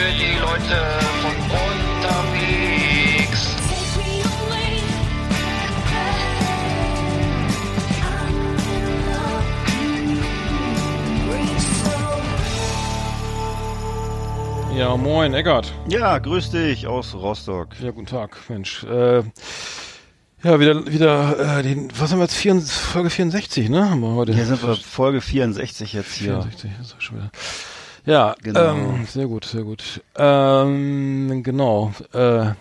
Für die Leute von unterwegs. Ja, moin, Eckart. Ja, grüß dich aus Rostock. Ja, guten Tag, Mensch. Äh, ja, wieder, wieder, äh, den, was haben wir jetzt? 4, Folge 64, ne? Haben wir heute. Hier sind wir Folge 64 jetzt hier. 64, ist auch schon wieder. Ja, Genau. ähm, sehr gut, sehr gut. Ähm, genau. Äh,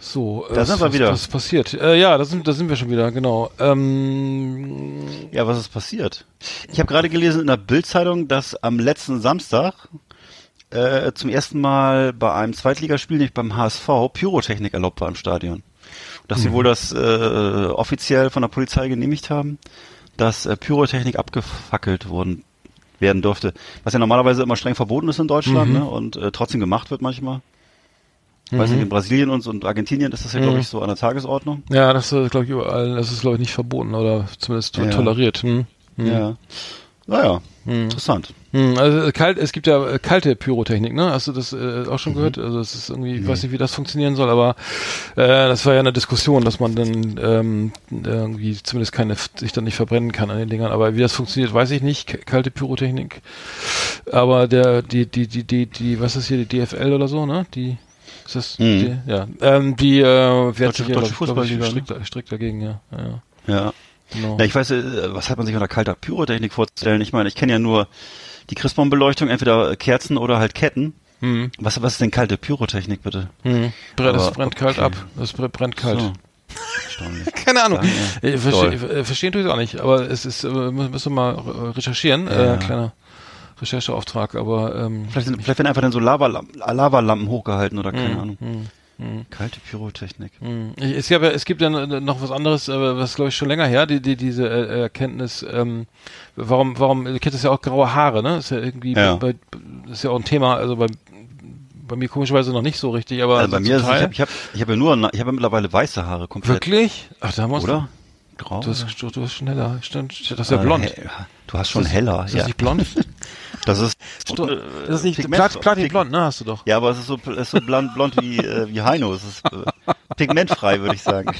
so, Da sind wir wieder. Was ist passiert? Äh, ja, da sind, da sind wir schon wieder, genau. Ähm, Ja, was ist passiert? Ich habe gerade gelesen in der Bildzeitung, dass am letzten Samstag äh, zum ersten Mal bei einem Zweitligaspiel, nicht beim HSV, Pyrotechnik erlaubt war im Stadion. Dass sie wohl das äh, offiziell von der Polizei genehmigt haben, dass äh, Pyrotechnik abgefackelt worden werden durfte. Was ja normalerweise immer streng verboten ist in Deutschland ne? und äh, trotzdem gemacht wird manchmal. Weiß nicht, in Brasilien und, und Argentinien ist das ja, glaube ich, so an der Tagesordnung. ja, das ist, glaube ich, überall, das ist, glaube ich, nicht verboten oder zumindest Ja. toleriert. Hm? Ja. Naja, interessant. Hm, also äh, kalt, es gibt ja äh, kalte Pyrotechnik, ne? Hast du das äh, auch Mhm. schon gehört? Also es ist irgendwie, ich weiß nicht, wie das funktionieren soll, aber äh, das war ja eine Diskussion, dass man dann ähm, irgendwie zumindest keine sich dann nicht verbrennen kann an den Dingern. Aber wie das funktioniert, weiß ich nicht. K kalte Pyrotechnik. Aber der, die, die, die, die, die, was ist hier, die DFL oder so, ne? Die ist das, Mhm. die, ja, ähm, die äh, wehrt Deutsche- sich ja, Deutsche glaub ich, glaub ich, Fußballliga, ne? strikt, strikt dagegen, ja, ja Ja. Genau. Ja, ich weiß, äh, was hat man sich unter kalter Pyrotechnik vorzustellen? Ich meine, ich kenne ja nur die Christbaum-Beleuchtung, entweder Kerzen oder halt Ketten. Hm, Was, was ist denn kalte Pyrotechnik, bitte? hm. Brennt, das brennt kalt okay. ab. Das brennt, kalt. So. Keine Ahnung. Toll. verstehe, äh, verstehen tue ich es auch nicht, aber es ist, äh, mü- müssen wir mal äh, recherchieren, Ja. äh, kleiner Rechercheauftrag, aber ähm, Vielleicht, sind, vielleicht werden einfach dann so Lavalampen, Lavalampen hochgehalten oder Hm, keine Ahnung. Kalte Pyrotechnik. mh. Ich- es, gab ja, es gibt ja noch was anderes, äh, was glaube ich schon länger her, die, die, diese äh, Erkenntnis, ähm, warum, warum, ihr kennt das ja auch graue Haare, ne? Ist ja irgendwie, Ja. Bei, ist ja auch ein Thema, also bei, bei mir komischerweise noch nicht so richtig, aber Also bei mir ist es, ich Teil- habe ich hab, ich hab ja nur, ich habe ja mittlerweile weiße Haare komplett. Wirklich? Ach, da musst Oder? Grau? du, hast, du, du hast schneller, stimmt, das ist ja Äh, blond. Du hast schon heller. Ist ja. das nicht blond? Das ist, Sto- äh, das ist nicht Pigment- Plat, Platin Pig- blond, ne? Hast du doch. Ja, aber es ist so, es ist so blond, blond wie, äh, wie Heino. Es ist äh, pigmentfrei, würde ich sagen.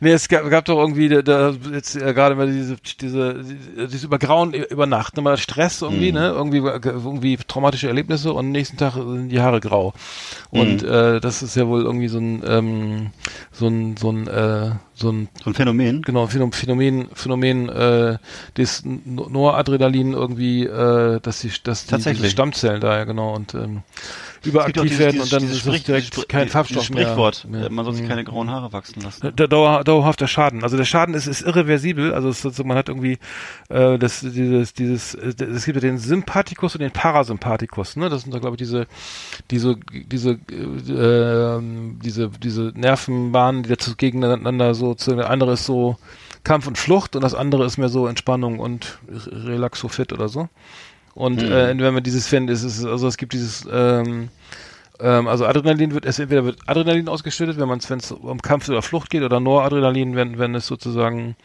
Nee, es gab, gab doch irgendwie da, da jetzt äh, gerade mal diese diese dieses Übergrauen über Nacht, ne, mal Stress irgendwie, ne, irgendwie irgendwie traumatische Erlebnisse und nächsten Tag sind die Haare grau. Und äh, das ist ja wohl irgendwie so ein ähm, so ein so ein äh, so ein So ein Phänomen. genau Phänomen Phänomen Phänomen äh, des Noradrenalin irgendwie äh, dass die dass die Stammzellen da ja genau und ähm, überaktiv dieses- werden und dann ist es direkt kein Farbstoff Sprichwort. mehr. äh, Man soll sich Mhm. keine grauen Haare wachsen lassen. Der Dauer, dauerhafter Schaden. Also der Schaden ist, ist irreversibel. Also es, ist so, man hat irgendwie äh, das, dieses, dieses, äh, es gibt ja den Sympathikus und den Parasympathikus. Ne, das sind da glaube ich diese, diese, diese, äh, diese, diese Nervenbahnen, die dazu gegeneinander so. Zu, der andere ist so Kampf und Flucht und das andere ist mehr so Entspannung und Relaxofit oder so. Und äh, wenn man dieses findet, ist es also es gibt dieses ähm, ähm, also Adrenalin wird, es entweder wird Adrenalin ausgeschüttet, wenn man es, wenn es um Kampf oder Flucht geht, oder Noradrenalin, wenn, wenn es sozusagen,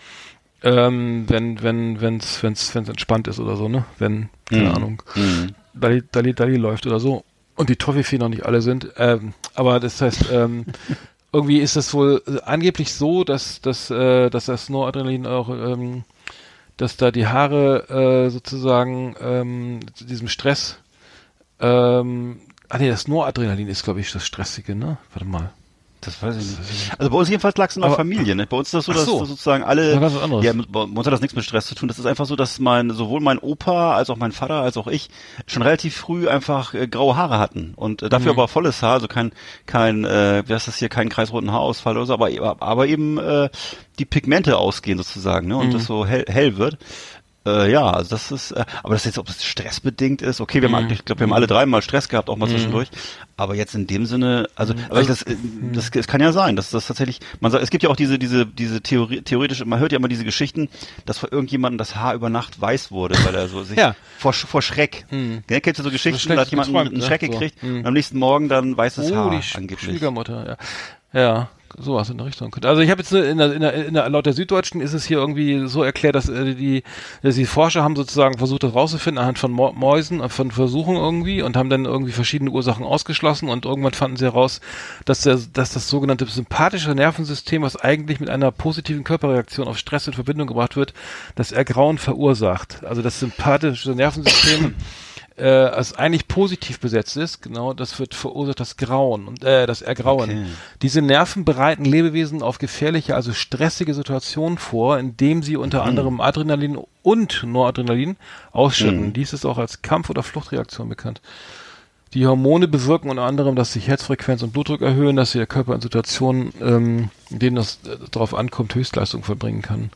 ähm, wenn, wenn, wenn es, wenn es, wenn es entspannt ist oder so, ne? Wenn, keine Mhm. Ahnung, Mhm. Dali, Dali, Dali läuft oder so. Und die Toffifee noch nicht alle sind. Ähm, aber das heißt, ähm, irgendwie ist das wohl äh, angeblich so, dass, dass, äh, dass das Noradrenalin auch, ähm, dass da die Haare äh, sozusagen ähm, zu diesem Stress, ähm, ah nee, das Noradrenalin ist, glaube ich, das Stressige, ne? Warte mal. Das weiß ich nicht. Also bei uns jedenfalls lag es in der Familie. Ne? Bei uns ist das so, dass so. sozusagen alle. Ja. Ja, bei uns hat das nichts mit Stress zu tun. Das ist einfach so, dass mein sowohl mein Opa als auch mein Vater als auch ich schon relativ früh einfach äh, graue Haare hatten und äh, dafür Mhm. aber volles Haar, also kein kein äh, wie heißt das hier, keinen kreisroten Haarausfall oder so, aber aber eben äh, die Pigmente ausgehen sozusagen, ne? Und Mhm. das so hell, hell wird. Äh, ja, also das ist, äh, aber das jetzt, ob das stressbedingt ist, okay, wir haben, Mhm. ich glaube, wir haben alle drei mal Stress gehabt, auch mal zwischendurch, aber jetzt in dem Sinne, also, aber ich, das, äh, Mhm. das, es kann ja sein, dass das tatsächlich, man sagt, es gibt ja auch diese, diese, diese Theorie, theoretische, man hört ja immer diese Geschichten, dass vor irgendjemandem das Haar über Nacht weiß wurde, weil er so sich Ja. vor, vor Schreck, mhm. ja, kennst du so Geschichten, da hat jemand geträumt, einen ne? Schreck So. gekriegt Mhm. und am nächsten Morgen dann weißes Oh, Haar die angeblich. Schwiegermutter, ja. Ja, sowas in der Richtung. Also ich habe jetzt in der, in der, in der, laut der Süddeutschen ist es hier irgendwie so erklärt, dass äh, die, dass die Forscher haben sozusagen versucht, das rauszufinden anhand von Mäusen, äh, von Versuchen irgendwie und haben dann irgendwie verschiedene Ursachen ausgeschlossen und irgendwann fanden sie heraus, dass, der, dass das sogenannte sympathische Nervensystem, was eigentlich mit einer positiven Körperreaktion auf Stress in Verbindung gebracht wird, das Ergrauen verursacht. Also das sympathische Nervensystem äh, als eigentlich positiv besetzt ist, genau, das wird verursacht das Grauen und äh, das Ergrauen. Okay. Diese Nerven bereiten Lebewesen auf gefährliche, also stressige Situationen vor, indem sie unter Mhm. anderem Adrenalin und Noradrenalin ausschütten. Mhm. Dies ist auch als Kampf- oder Fluchtreaktion bekannt. Die Hormone bewirken unter anderem, dass sich Herzfrequenz und Blutdruck erhöhen, dass der Körper in Situationen, ähm, in denen es äh, darauf ankommt, Höchstleistung vollbringen kann.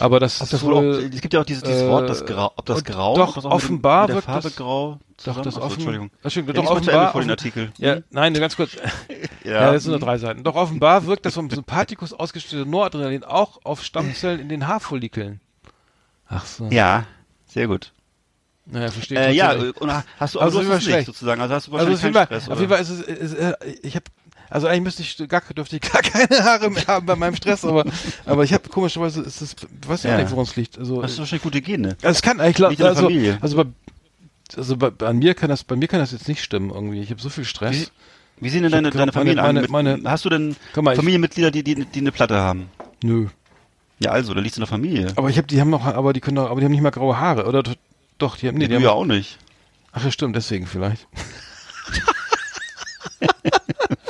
Aber das das wohl auch, es gibt ja auch dieses, dieses äh, Wort, das Grau, ob das und Grau, doch, dem- offenbar Farbe das- Grau doch, das Achso, offen, Entschuldigung. das stimmt, Ja, doch offenbar, vor den Artikel. Ja, Hm? nein, ganz kurz. Ja. Ja, das sind nur drei Seiten. Doch offenbar wirkt das vom Sympathikus ausgestellte Noradrenalin auch auf Stammzellen in den Haarfollikeln. Ach so. Ja, sehr gut. Naja, verstehe Äh, ja, und hast du, Also du hast es nicht sozusagen, also hast du also wahrscheinlich jeden, keinen Fall, Stress, auf jeden Fall ist es, ist, äh, ich habe, also eigentlich müsste ich, gar, dürfte ich gar keine Haare mehr haben bei meinem Stress, aber, aber ich habe komischerweise, ist das, weiß ich Ja. auch nicht, woran es liegt. Also, Hast du wahrscheinlich gute Gene. also es kann eigentlich, der also, Familie. also bei, also bei, bei mir kann das, bei mir kann das jetzt nicht stimmen irgendwie. Ich habe so viel Stress. Wie, wie sehen denn deine, deine meine- Familien meine-? Mit, meine- hast du denn mal, Familienmitglieder, die, die, die eine Platte haben? Nö. Ja, also, da liegt's in der Familie. Aber ich habe, die haben noch, aber die können doch, aber die haben nicht mal graue Haare, oder? Doch, die haben, nee, die du haben, ja auch nicht. ach ja, stimmt, deswegen vielleicht.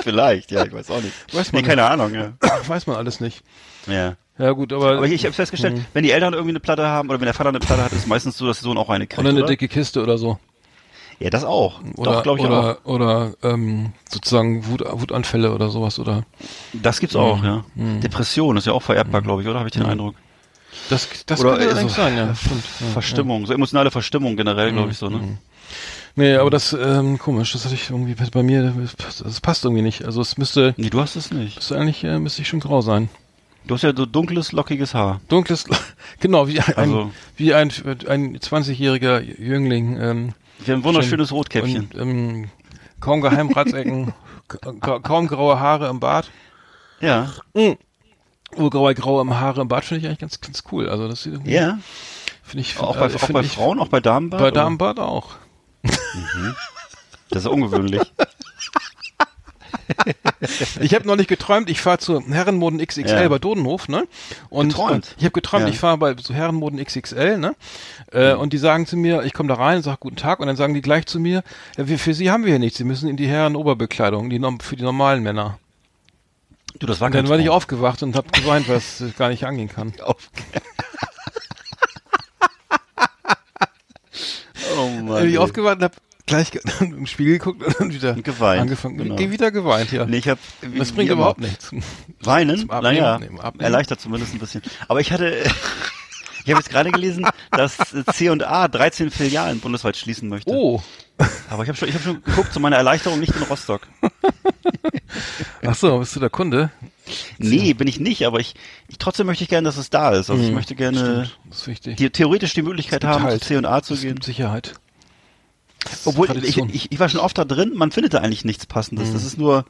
Vielleicht, ja, ich weiß auch nicht. Weiß nee, man keine Ahnung, ja. Weiß man alles nicht. ja. Ja gut, aber, Aber ich, ich habe festgestellt, Mhm. wenn die Eltern irgendwie eine Platte haben oder wenn der Vater eine Platte hat, ist meistens so, dass der Sohn auch eine kriegt. oder eine oder? dicke Kiste oder so. Ja, das auch. Oder, Doch, glaube ich oder, auch. Oder ähm, sozusagen Wut, Wutanfälle oder sowas. Oder Das gibt's auch, ja. Depression ist ja auch vererbbar, glaube ich, oder? Habe ich den Eindruck. das, das Oder könnte äh, so sein, ja. Stimmt, ja. Verstimmung, so emotionale Verstimmung generell, glaube ich, so, ne? Nee, aber das, ähm, komisch, das hatte ich irgendwie bei mir, das passt, irgendwie nicht. Also es müsste, Nee, du hast es nicht. müsste eigentlich, äh, müsste ich schon grau sein. Du hast ja so dunkles, lockiges Haar. Dunkles, genau, wie ein, Also- wie ein, ein 20-jähriger Jüngling, ähm, Wir haben ein wunderschönes Rotkäppchen. Und, ähm, kaum Geheimratsecken, ka kaum graue Haare im Bart. ja. Oh, graue, graue Haare im Bart finde ich eigentlich ganz, ganz cool. Also das sieht irgendwie, Ja. Auch finde ich, bei, äh, auch bei ich, Frauen, auch bei Damenbart? Bei oder? Damenbart auch. Das ist ungewöhnlich. Ich habe neulich geträumt, ich fahre zu Herrenmoden XXL Ja. bei Dodenhof, ne? Und, Geträumt? ich habe geträumt, Ja. ich fahre bei zu Herrenmoden XXL, ne? Äh, Und die sagen zu mir, ich komme da rein und sage guten Tag und dann sagen die gleich zu mir, ja, wir, für Sie haben wir hier nichts, Sie müssen in die Herrenoberbekleidung, die für die normalen Männer. Du, das war Und dann war ich aufgewacht und habe geweint, was gar nicht angehen kann. Oh Mann. Bin ich aufgewacht und hab gleich im Spiegel geguckt und dann wieder geweint, angefangen. genau. Wieder geweint, ja. Nee, ich hab, wie, das bringt überhaupt nichts. Weinen? Zum Abnehmen, naja, nee, Abnehmen. erleichtert zumindest ein bisschen. Aber ich hatte, ich habe jetzt gerade gelesen, dass C&A 13 Filialen bundesweit schließen möchte. Oh, Aber ich habe schon, ich hab schon geguckt, zu meiner Erleichterung nicht in Rostock. ach so, bist du der Kunde? Nee, bin ich nicht, aber ich, ich trotzdem möchte ich gerne, dass es da ist. Also ich Mhm, möchte gerne Stimmt, das ist wichtig. die, theoretisch die Möglichkeit haben, halt. zu C&A zu es gehen. Sicherheit. Obwohl, ich, ich, ich war schon oft da drin, man findet da eigentlich nichts Passendes. Mhm. Das ist nur,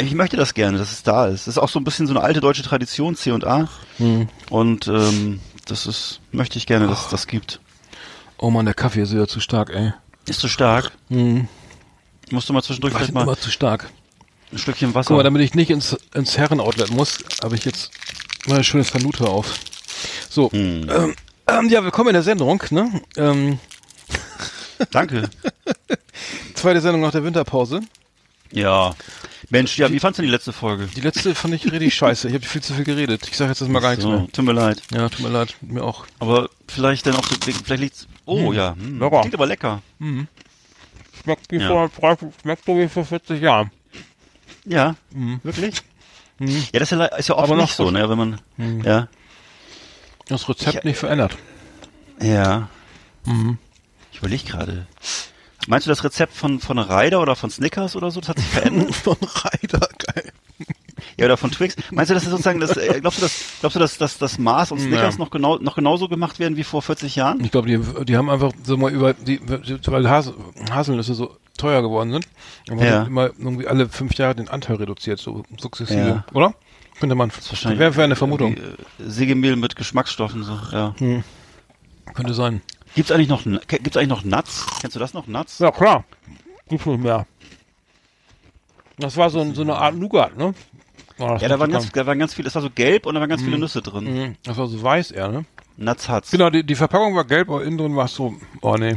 ich möchte das gerne, dass es da ist. Das ist auch so ein bisschen so eine alte deutsche Tradition, C&A. Hm. Und ähm, das ist, möchte ich gerne, dass es das gibt. Oh man, der Kaffee ist wieder zu stark, ey. Ist zu stark. Hm. Musst du mal zwischendurch vielleicht mal immer zu stark. ein Stückchen Wasser. Guck mal, damit ich nicht ins, ins Herrenoutlet muss, habe ich jetzt mal ein schönes Kanute auf. So, Hm. ähm, ähm, ja, willkommen in der Sendung, ne? Ähm, Danke. zweite Sendung nach der Winterpause. Ja. Mensch, ja, wie fandst du die letzte Folge? Die letzte fand ich richtig scheiße. Ich habe viel zu viel geredet. Ich sage jetzt erstmal gar nichts So, mehr. tut mir leid. Ja, tut mir leid. Mir auch. Aber vielleicht dann auch, vielleicht liegt's, oh ja, hm, Lecker. klingt aber lecker. Schmeckt wie Ja. vor 30, schmeckt so wie vor 40 Jahren. Ja, wirklich? Ja, das ist ja, ist ja oft Aber noch nicht so, ne, wenn man, ja, Das Rezept Ich- nicht verändert. ja. Ich überlege gerade. Meinst du das Rezept von, von Ryder oder von Snickers oder so? Das hat sich verändert? Von Reiter, geil. ja, oder von Twix? Meinst du, dass das sozusagen, das, äh, glaubst du, dass, glaubst du, dass, dass das Mars und Snickers Ja. noch genau, noch genauso gemacht werden wie vor 40 Jahren? Ich glaube, die, die haben einfach so mal über, die, weil Has, Haselnüsse so teuer geworden sind, haben Ja. immer irgendwie alle fünf Jahre den Anteil reduziert, so sukzessive, Ja. oder? Könnte man, Wahrscheinlich. wäre wär eine Vermutung. Äh, Sägemehl mit Geschmacksstoffen, so, ja. Könnte sein. Gibt's eigentlich noch, gibt's eigentlich noch Nuts? Kennst du das noch, Nuts? Ja, klar. Gibt's nicht mehr. Das war so, ein, so eine Art Nougat, ne? Das Ja, da waren ganz, da waren ganz viele, es war so gelb und da waren ganz viele Nüsse drin. Mhm. Das war so weiß eher, ne? Nuts Huts. Genau, die, die Verpackung war gelb, aber innen drin war es so, oh nee.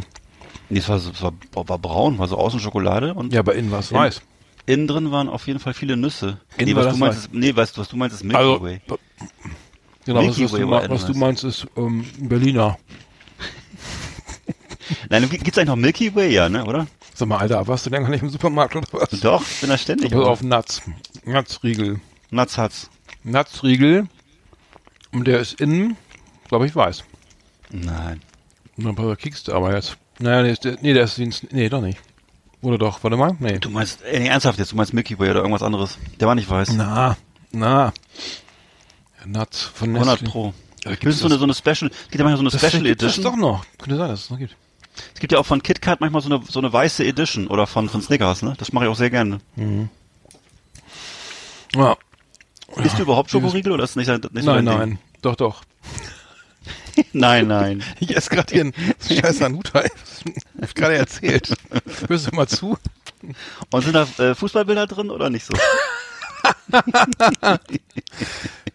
Nee, es war, es war, war braun, war so außen Schokolade und Ja, aber innen war es weiß. innen drin waren auf jeden Fall viele Nüsse. Innen nee, was du meinst, weiß. ist, nee, weißt du, was du meinst, ist Milky Also, Way. Genau, was, Milky was, Way du, war ma- innen was du meinst, ist ähm, Berliner. Nein, gibt's eigentlich noch Milky Way, ja, ne, oder? Sag mal, Alter, warst du denn gar nicht im Supermarkt oder was? Doch, ich bin da ständig. Pass auf, Nuts. Nutsriegel. Nuts Huts. Nutsriegel. Und der ist innen, glaube ich, weiß. Nein. Und auf, kiekst du aber jetzt. Naja, nee, der, nee, der ist nee, doch nicht. Oder doch, warte mal, nee. Du meinst, äh, nee, ernsthaft jetzt, du meinst Milky Way oder irgendwas anderes. Der war nicht weiß. Na, na. Nuts von 100 Nestle. Pro. Ja, Das gibt's ist so eine, so eine Special, es gibt ja manchmal so eine Das Special gibt es Edition. doch noch. Könnte sein, dass es noch gibt. Es gibt ja auch von KitKat manchmal so eine, so eine weiße Edition oder von, von Snickers, ne? Das mache ich auch sehr gerne. Ja. Isst du überhaupt Schokoriegel oder ist das nicht, nicht so Nein, dein Ding? nein. Doch, doch. Nein, nein. Ich esse gerade hier einen scheiß Hanuta. Hab ich gerade erzählt. Hörst du mal zu? Und sind da äh, Fußballbilder drin oder nicht so?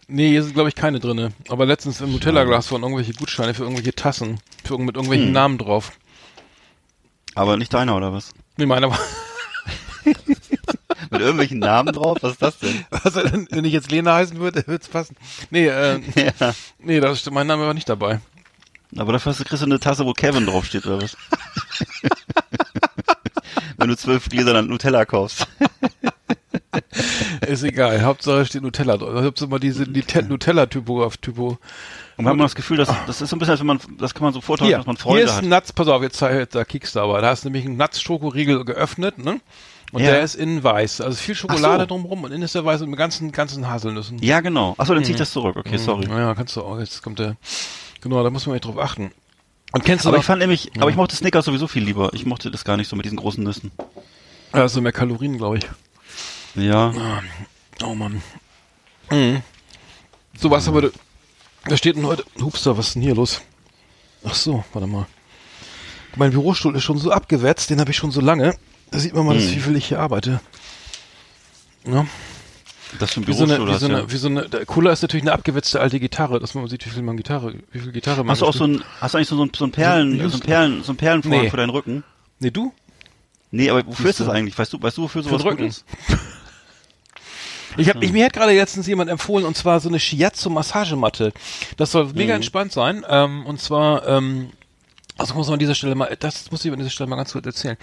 Nee, hier sind glaube ich keine drinne. Aber letztens im Nutella-Glas waren irgendwelche Gutscheine für irgendwelche Tassen. Für, mit irgendwelchen Namen drauf. Aber nicht deiner oder was? Nee, meiner war. Mit irgendwelchen Namen drauf? Was ist das denn? Was, wenn wenn ich jetzt Lena heißen würde, würde es passen. Nee, äh, Ja. nee, das stimmt, mein Name war nicht dabei. Aber dafür hast du, kriegst du eine Tasse, wo Kevin draufsteht oder was? Wenn du zwölf Gläser an Nutella kaufst. Ist egal. Hauptsache steht Nutella drauf. So mal diese die Te- Nutella-Typo auf Typo. Und wir haben das Gefühl, dass, das ist so ein bisschen, als wenn man, das kann man so vortäuschen, Hier, dass man hier Freunde ist hat. ein Nuts, pass auf, jetzt zeig- da kiekst du aber. Da hast du nämlich einen Nuts-Schokoriegel geöffnet, ne? Und Ja. der ist innen weiß. Also viel Schokolade so. drumrum und innen ist der weiß und mit ganzen, ganzen Haselnüssen. Ja, genau. Achso, dann zieh ich das zurück. Okay, sorry. Ja, kannst du auch. Jetzt kommt der. Genau, da muss man echt drauf achten. Und kennst du Aber noch, ich fand nämlich, aber ich mochte Snickers sowieso viel lieber. Ich mochte das gar nicht so mit diesen großen Nüssen. ja, so mehr Kalorien, glaube ich. Ja. Oh Mann. Mhm. So, was aber, da steht denn heute, Hupster, was ist denn hier los? Ach so, warte mal. Mein Bürostuhl ist schon so abgewetzt, den habe ich schon so lange. Da sieht man mal, dass, wie viel ich hier arbeite. Ja, Das für ein wie so eine, Bürostuhl wie so ja. eine, wie so eine, Cooler ist natürlich eine abgewetzte alte Gitarre, dass man sieht, wie viel man Gitarre, wie viel Gitarre man Hast du auch so ein, hast du eigentlich so ein, so ein Perlen, So- so ein Perlen, so ein Perlenvorhang Nee. für deinen Rücken? Nee, du? Nee, aber wofür ist das eigentlich? Weißt du, weißt du, wofür Für sowas den gut Rücken. ist? Ich hab, ich, mir hat gerade letztens jemand empfohlen, und zwar so eine Shiatsu-Massagematte. Das soll mega entspannt sein. Ähm, und zwar, ähm, also muss man an dieser Stelle mal, das muss ich an dieser Stelle mal ganz kurz erzählen.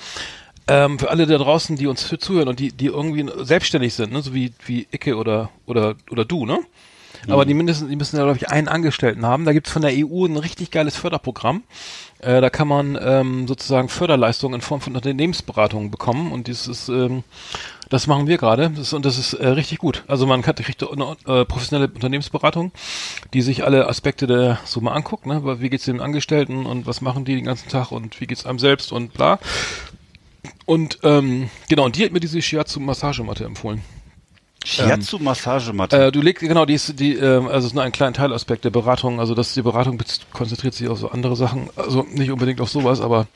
Ähm, für alle da draußen, die uns zuhören und die, die irgendwie selbstständig sind, ne, so wie, wie Icke oder, oder, oder du, ne? Aber die mindestens, die müssen ja, glaube ich, einen Angestellten haben. Da gibt's von der EU ein richtig geiles Förderprogramm. Äh, da kann man ähm, sozusagen Förderleistungen in Form von Unternehmensberatung bekommen und dieses ist, ähm, das machen wir gerade das, und das ist äh, richtig gut. Also man kann, kriegt eine äh, professionelle Unternehmensberatung, die sich alle Aspekte der so mal anguckt, ne? Wie geht's den Angestellten und was machen die den ganzen Tag und wie geht's einem selbst und bla. Und ähm, genau, und die hat mir diese Shiatsu-Massagematte empfohlen. Shiatsu Massagematte. Äh, du legst, genau, die ist, die, ähm, also es ist nur ein kleiner Teilaspekt der Beratung, also dass die Beratung konzentriert sich auf so andere Sachen, also nicht unbedingt auf sowas, aber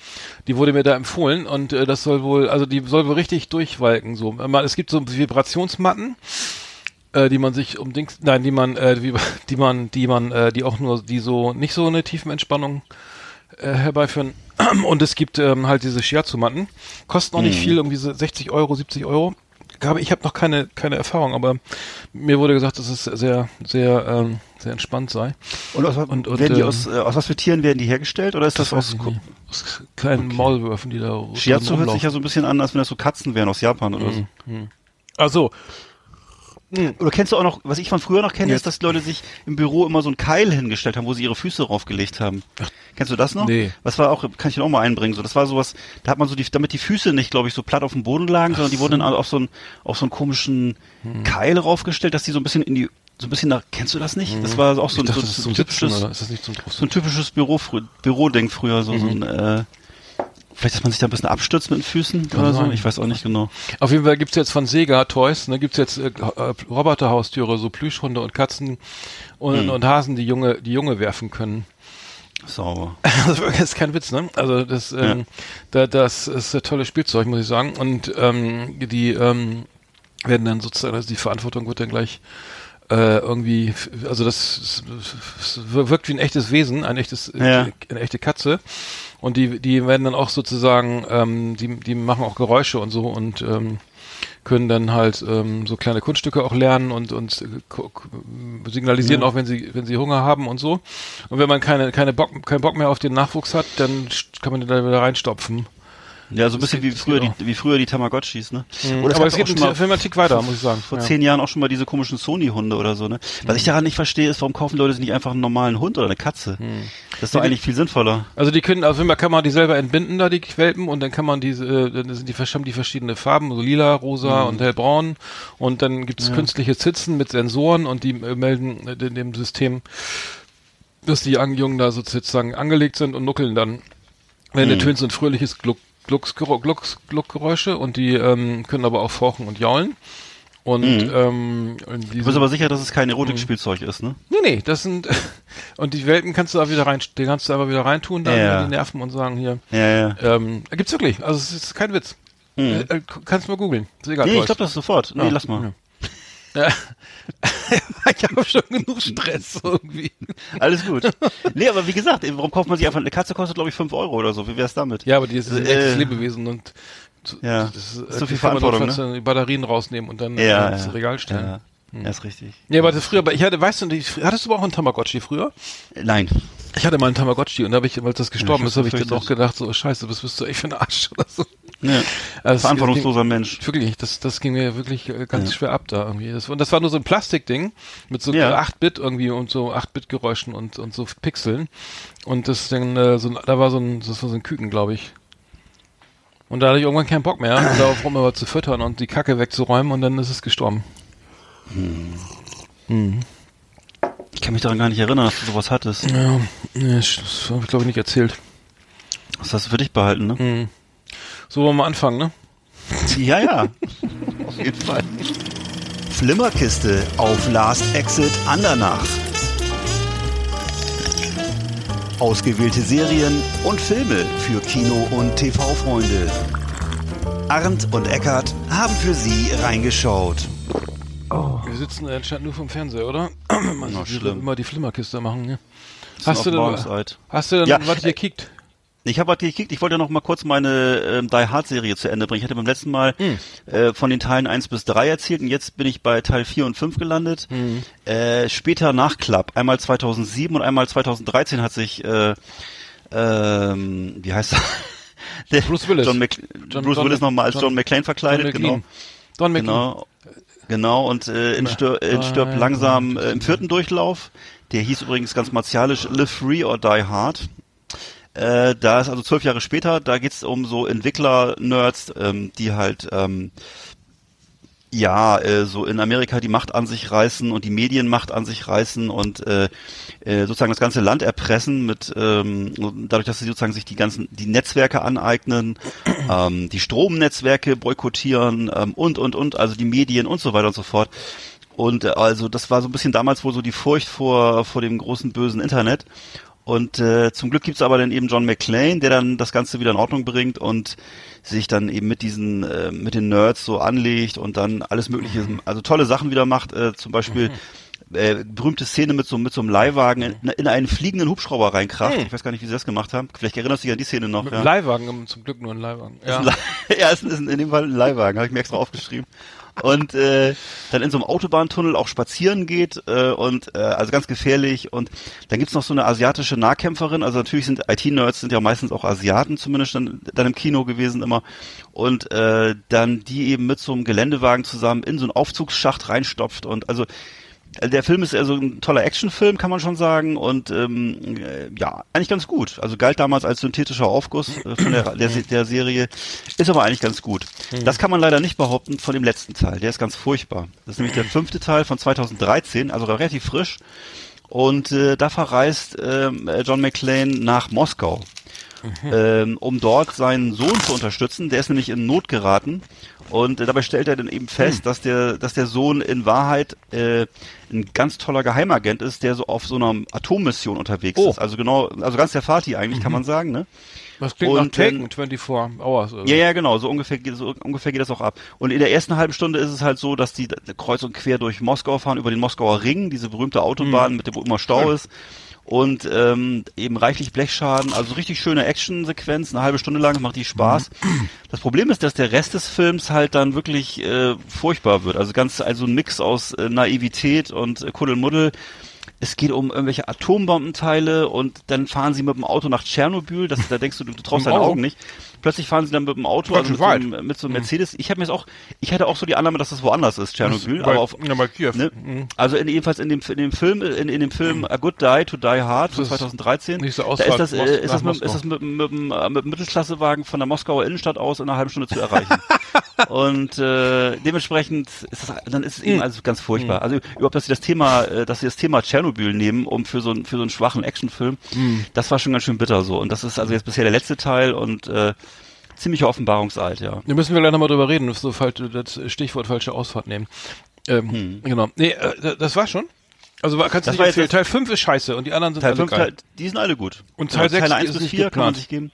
die wurde mir da empfohlen und äh, das soll wohl, also die soll wohl richtig durchwalken, so. Äh, man- Es gibt so Vibrationsmatten, äh, die man sich um Dings, nein, die man, äh, die, die man, die man, äh, die auch nur, die so, nicht so eine tiefen Entspannung äh, herbeiführen. Und es gibt ähm, halt diese Shiatsu-Matten, kosten auch nicht viel, irgendwie so 60 Euro, 70 Euro. Habe ich habe noch keine keine Erfahrung, aber mir wurde gesagt, dass es sehr sehr ähm, sehr entspannt sei. Und, aus, Und- und, werden die ähm, aus, äh, aus was für Tieren werden die hergestellt oder ist das, weiß aus aus kleinen Maulwürfen, die da Shiatsu hört sich ja so ein bisschen an, als wenn das so Katzen wären aus Japan oder so. Ach so, Oder kennst du auch noch, was ich von früher noch kenne, Jetzt. ist, dass die Leute sich im Büro immer so einen Keil hingestellt haben, wo sie ihre Füße draufgelegt haben. Kennst du das noch? Nee. Was war auch, kann ich dir auch mal einbringen, so, das war sowas, da hat man so die, damit die Füße nicht, glaube ich, so platt auf dem Boden lagen, sondern die wurden dann auf so einen, auf so einen komischen Hm. Keil raufgestellt, dass die so ein bisschen in die, so ein bisschen nach, kennst du das nicht? Das war auch so, dachte, so, so ein typisches, so ein typisches Büro, Büroding früher, so, so ein, Mhm. äh, vielleicht, dass man sich da ein bisschen abstürzt mit den Füßen oder so, sein. ich weiß auch nicht genau. Auf jeden Fall gibt's jetzt von Sega Toys, ne, gibt's jetzt äh, äh, Roboterhaustüre, so Plüschhunde und Katzen und, Hm. und Hasen, die Junge, die Junge werfen können. Sauber. Also das ist kein Witz, ne? Also das, ähm, da, das ist ein tolles Spielzeug, muss ich sagen. Und ähm, die ähm, werden dann sozusagen, also die Verantwortung wird dann gleich äh, irgendwie, also das, das wirkt wie ein echtes Wesen, ein echtes, Ja. eine echte Katze. Und die, die werden dann auch sozusagen, ähm, die, die machen auch Geräusche und so und ähm, können dann halt ähm, so kleine Kunststücke auch lernen und und signalisieren auch, wenn sie wenn sie Hunger haben und so. Und wenn man keine keine Bock keinen Bock mehr auf den Nachwuchs hat, dann kann man den da wieder reinstopfen. Ja, so ein bisschen wie geht- früher, geht die, wie früher die Tamagotchis, ne? Aber gab's es geht auch schon ein mal Film einen Tick weiter, muss ich sagen. vor Ja. zehn Jahren auch schon mal diese komischen Sony-Hunde oder so, ne? Was ich daran nicht verstehe, ist, warum kaufen Leute sich nicht einfach einen normalen Hund oder eine Katze? Das ist doch Nee, eigentlich viel sinnvoller. Also die können, jeden Fall kann man die selber entbinden, da die Welpen, und dann kann man diese, äh, dann sind die, haben die verschiedene Farben, so lila, rosa und hellbraun, und dann gibt es künstliche Zitzen mit Sensoren und die äh, melden äh, dem- dem System, dass die Jungen da sozusagen angelegt sind und nuckeln dann. Wenn der Tönt so ein fröhliches Gluck, Glucksgerä- Glucks, Gluckgeräusche und die ähm, können aber auch fauchen und jaulen. Und, ähm, und Du bist aber sicher, dass es kein Erotikspielzeug ist, ne? Nee, nee, das sind und die Welpen kannst du da wieder rein, die kannst du einfach wieder reintun, dann Ja. in die Nerven und sagen hier. Ja, ja. Ähm, gibt's wirklich, also es ist kein Witz. Äh, äh, kannst du mal googeln. Ist egal. Nee, ich glaube das sofort. Nee, Ja. lass mal. Ja. ich habe schon genug Stress irgendwie. Alles gut. nee, aber wie gesagt, warum kauft man sich einfach, eine Katze kostet glaube ich 5 Euro oder so. Wie wär's damit? Ja, aber die ist ein Äh, echtes Lebewesen und Ja, das ist so viel man Verantwortung, notfalls dann Die Batterien rausnehmen und dann Ja, äh, ins ja. Regal stellen. Ja, ja ist richtig. Ja, aber das früher, aber ich hatte, weißt du, hattest du aber auch einen Tamagotchi früher? Nein. Ich hatte mal einen Tamagotchi und da habe ich, weil das gestorben Ja, ist, habe ich dann auch gedacht, so scheiße, was bist du echt für ein Arsch oder so. Ja. Also, Verantwortungsloser Mensch. Wirklich, das, das ging mir wirklich äh, ganz Ja. schwer ab da irgendwie. Das, und das war nur so ein Plastikding mit so Ja. 8-Bit irgendwie und so 8-Bit-Geräuschen und, und so Pixeln. Und das dann, äh, so, da war so ein, das war so ein Küken, glaube ich. Und da hatte ich irgendwann keinen Bock mehr, darauf rum zu füttern und die Kacke wegzuräumen und dann ist es gestorben. Ich kann mich daran gar nicht erinnern, dass du sowas hattest. Ja, das habe ich glaube ich nicht erzählt. Das hast du für dich behalten, ne? Hm. So wollen wir anfangen, ne? Ja, ja. Auf jeden Fall. Flimmerkiste auf Last Exit Andernach. Ausgewählte Serien und Filme für Kino- und TV-Freunde. Arndt und Eckart haben für Sie reingeschaut. Wir sitzen anscheinend nur vom Fernseher, oder? Man Na, sieht schlimm. immer die Flimmerkiste machen, ne? Hast du denn, Morgenseid. hast du denn Ja, was äh, gekickt? Ich habe gerade gekickt, ich wollte ja noch mal kurz meine ähm, Die Hard Serie zu Ende bringen. Ich hatte beim letzten Mal Hm. äh, von den Teilen 1 bis 3 erzählt und jetzt bin ich bei Teil 4 und 5 gelandet. Hm. Äh, später nach Club, einmal 2007 und einmal 2013 hat sich äh, ähm, wie heißt er? Der Bruce Willis. John Mc John- Bruce John- Willis nochmal als John- John, McClane verkleidet, Don genau. Don McLean. Genau. Genau, und äh, in, Stör, in Stirb Ah, langsam ja. äh, im vierten Durchlauf, der hieß übrigens ganz martialisch Live Free or Die Hard. Äh, da ist also zwölf Jahre später, da geht's um so Entwickler-Nerds, ähm, die halt ähm, ja, äh, so in Amerika die Macht an sich reißen und die Medienmacht an sich reißen und äh, äh, sozusagen das ganze Land erpressen mit ähm, dadurch, dass sie sozusagen sich die ganzen die Netzwerke aneignen, ähm, die Stromnetzwerke boykottieren ähm, und und und also die Medien und so weiter und so fort. Und äh, also das war so ein bisschen damals wohl so die Furcht vor vor dem großen bösen Internet. Und äh, zum Glück gibt's aber dann eben John McClane, der dann das Ganze wieder in Ordnung bringt und sich dann eben mit diesen, äh, mit den Nerds so anlegt und dann alles mögliche, also tolle Sachen wieder macht, äh, zum Beispiel äh, berühmte Szene mit so mit so einem Leihwagen in, in einen fliegenden Hubschrauber reinkracht. Hm. Ich weiß gar nicht, wie sie das gemacht haben. Vielleicht erinnerst du dich an die Szene noch. Mit ja. einem Leihwagen, um, zum Glück nur ein Leihwagen. Ja. ja, es ist in dem Fall ein Leihwagen, habe ich mir extra aufgeschrieben. Und äh, dann in so einem Autobahntunnel auch spazieren geht äh, und äh, also ganz gefährlich. Und dann gibt's noch so eine asiatische Nahkämpferin. Also natürlich sind IT-Nerds sind ja meistens auch Asiaten zumindest dann, dann im Kino gewesen immer. Und äh, dann die eben mit so einem Geländewagen zusammen in so einen Aufzugsschacht reinstopft. Und also der Film ist also ein toller Actionfilm, kann man schon sagen. Und ähm, äh, ja, eigentlich ganz gut. Also galt damals als synthetischer Aufguss äh, von der, der, der Serie. Ist aber eigentlich ganz gut. Das kann man leider nicht behaupten von dem letzten Teil. Der ist ganz furchtbar. Das ist nämlich der fünfte Teil von 2013, also relativ frisch. Und äh, da verreist ähm, John McClane nach Moskau, ähm, um dort seinen Sohn zu unterstützen. Der ist nämlich in Not geraten. Und äh, dabei stellt er dann eben fest, dass der, dass der Sohn in Wahrheit äh, ein ganz toller Geheimagent ist, der so auf so einer Atommission unterwegs Oh. ist. Also genau, also ganz der Vati eigentlich, kann man sagen, ne? Das klingt nach Und Taken, dann- 24 Hours. Also. Ja, ja, genau, so ungefähr, geht- so ungefähr geht das auch ab. Und in der ersten halben Stunde ist es halt so, dass die kreuz und quer durch Moskau fahren, über den Moskauer Ring, diese berühmte Autobahn, mit dem wo immer Stau ist. Und ähm, eben reichlich Blechschaden, also richtig schöne Actionsequenz, eine halbe Stunde lang, macht die Spaß. Das Problem ist, dass der Rest des Films halt dann wirklich äh, furchtbar wird. Also ganz, also ein Mix aus äh, Naivität und äh, Kuddelmuddel. Es geht um irgendwelche Atombombenteile und dann fahren sie mit dem Auto nach Tschernobyl. Das, da denkst du, du, du traust deinen Auto? Augen nicht. Plötzlich fahren sie dann mit dem Auto, also mit, weit. einem, mit so einem Mercedes. Ich habe mir jetzt auch, ich hatte auch so die Annahme, dass das woanders ist, Tschernobyl, aber auf, ja, bei Kiew. ne? Mhm. Also in, jedenfalls in dem, in dem Film, in, in dem Film A Good Die to Die Hard von Das ist 2013. nicht so da Ausfahrt ist das, äh, ist das, mit, ist das mit, mit, mit, äh, mit dem Mittelklassewagen von der Moskauer Innenstadt aus in einer halben Stunde zu erreichen. Und äh, dementsprechend ist das, dann ist es Mhm. eben also ganz furchtbar. Also überhaupt, dass sie das Thema, äh, dass sie das Thema Tschernobyl nehmen, um für so einen für so einen schwachen Actionfilm, Mhm. das war schon ganz schön bitter so. Und das ist also jetzt bisher der letzte Teil und äh, ziemlicher Offenbarungseid, ja. Da müssen wir gleich nochmal drüber reden, so falsch, das Stichwort falsche Ausfahrt nehmen. Ähm, Genau. Nee, äh, das war schon. Also kannst du Hm. Nicht empfehlen. Teil 5 ist scheiße und die anderen sind Teil alle 5, geil. Teil, die sind alle gut. Und Teil Genau, sechs Teil 1 ist bis nicht 4 kann man sich geben.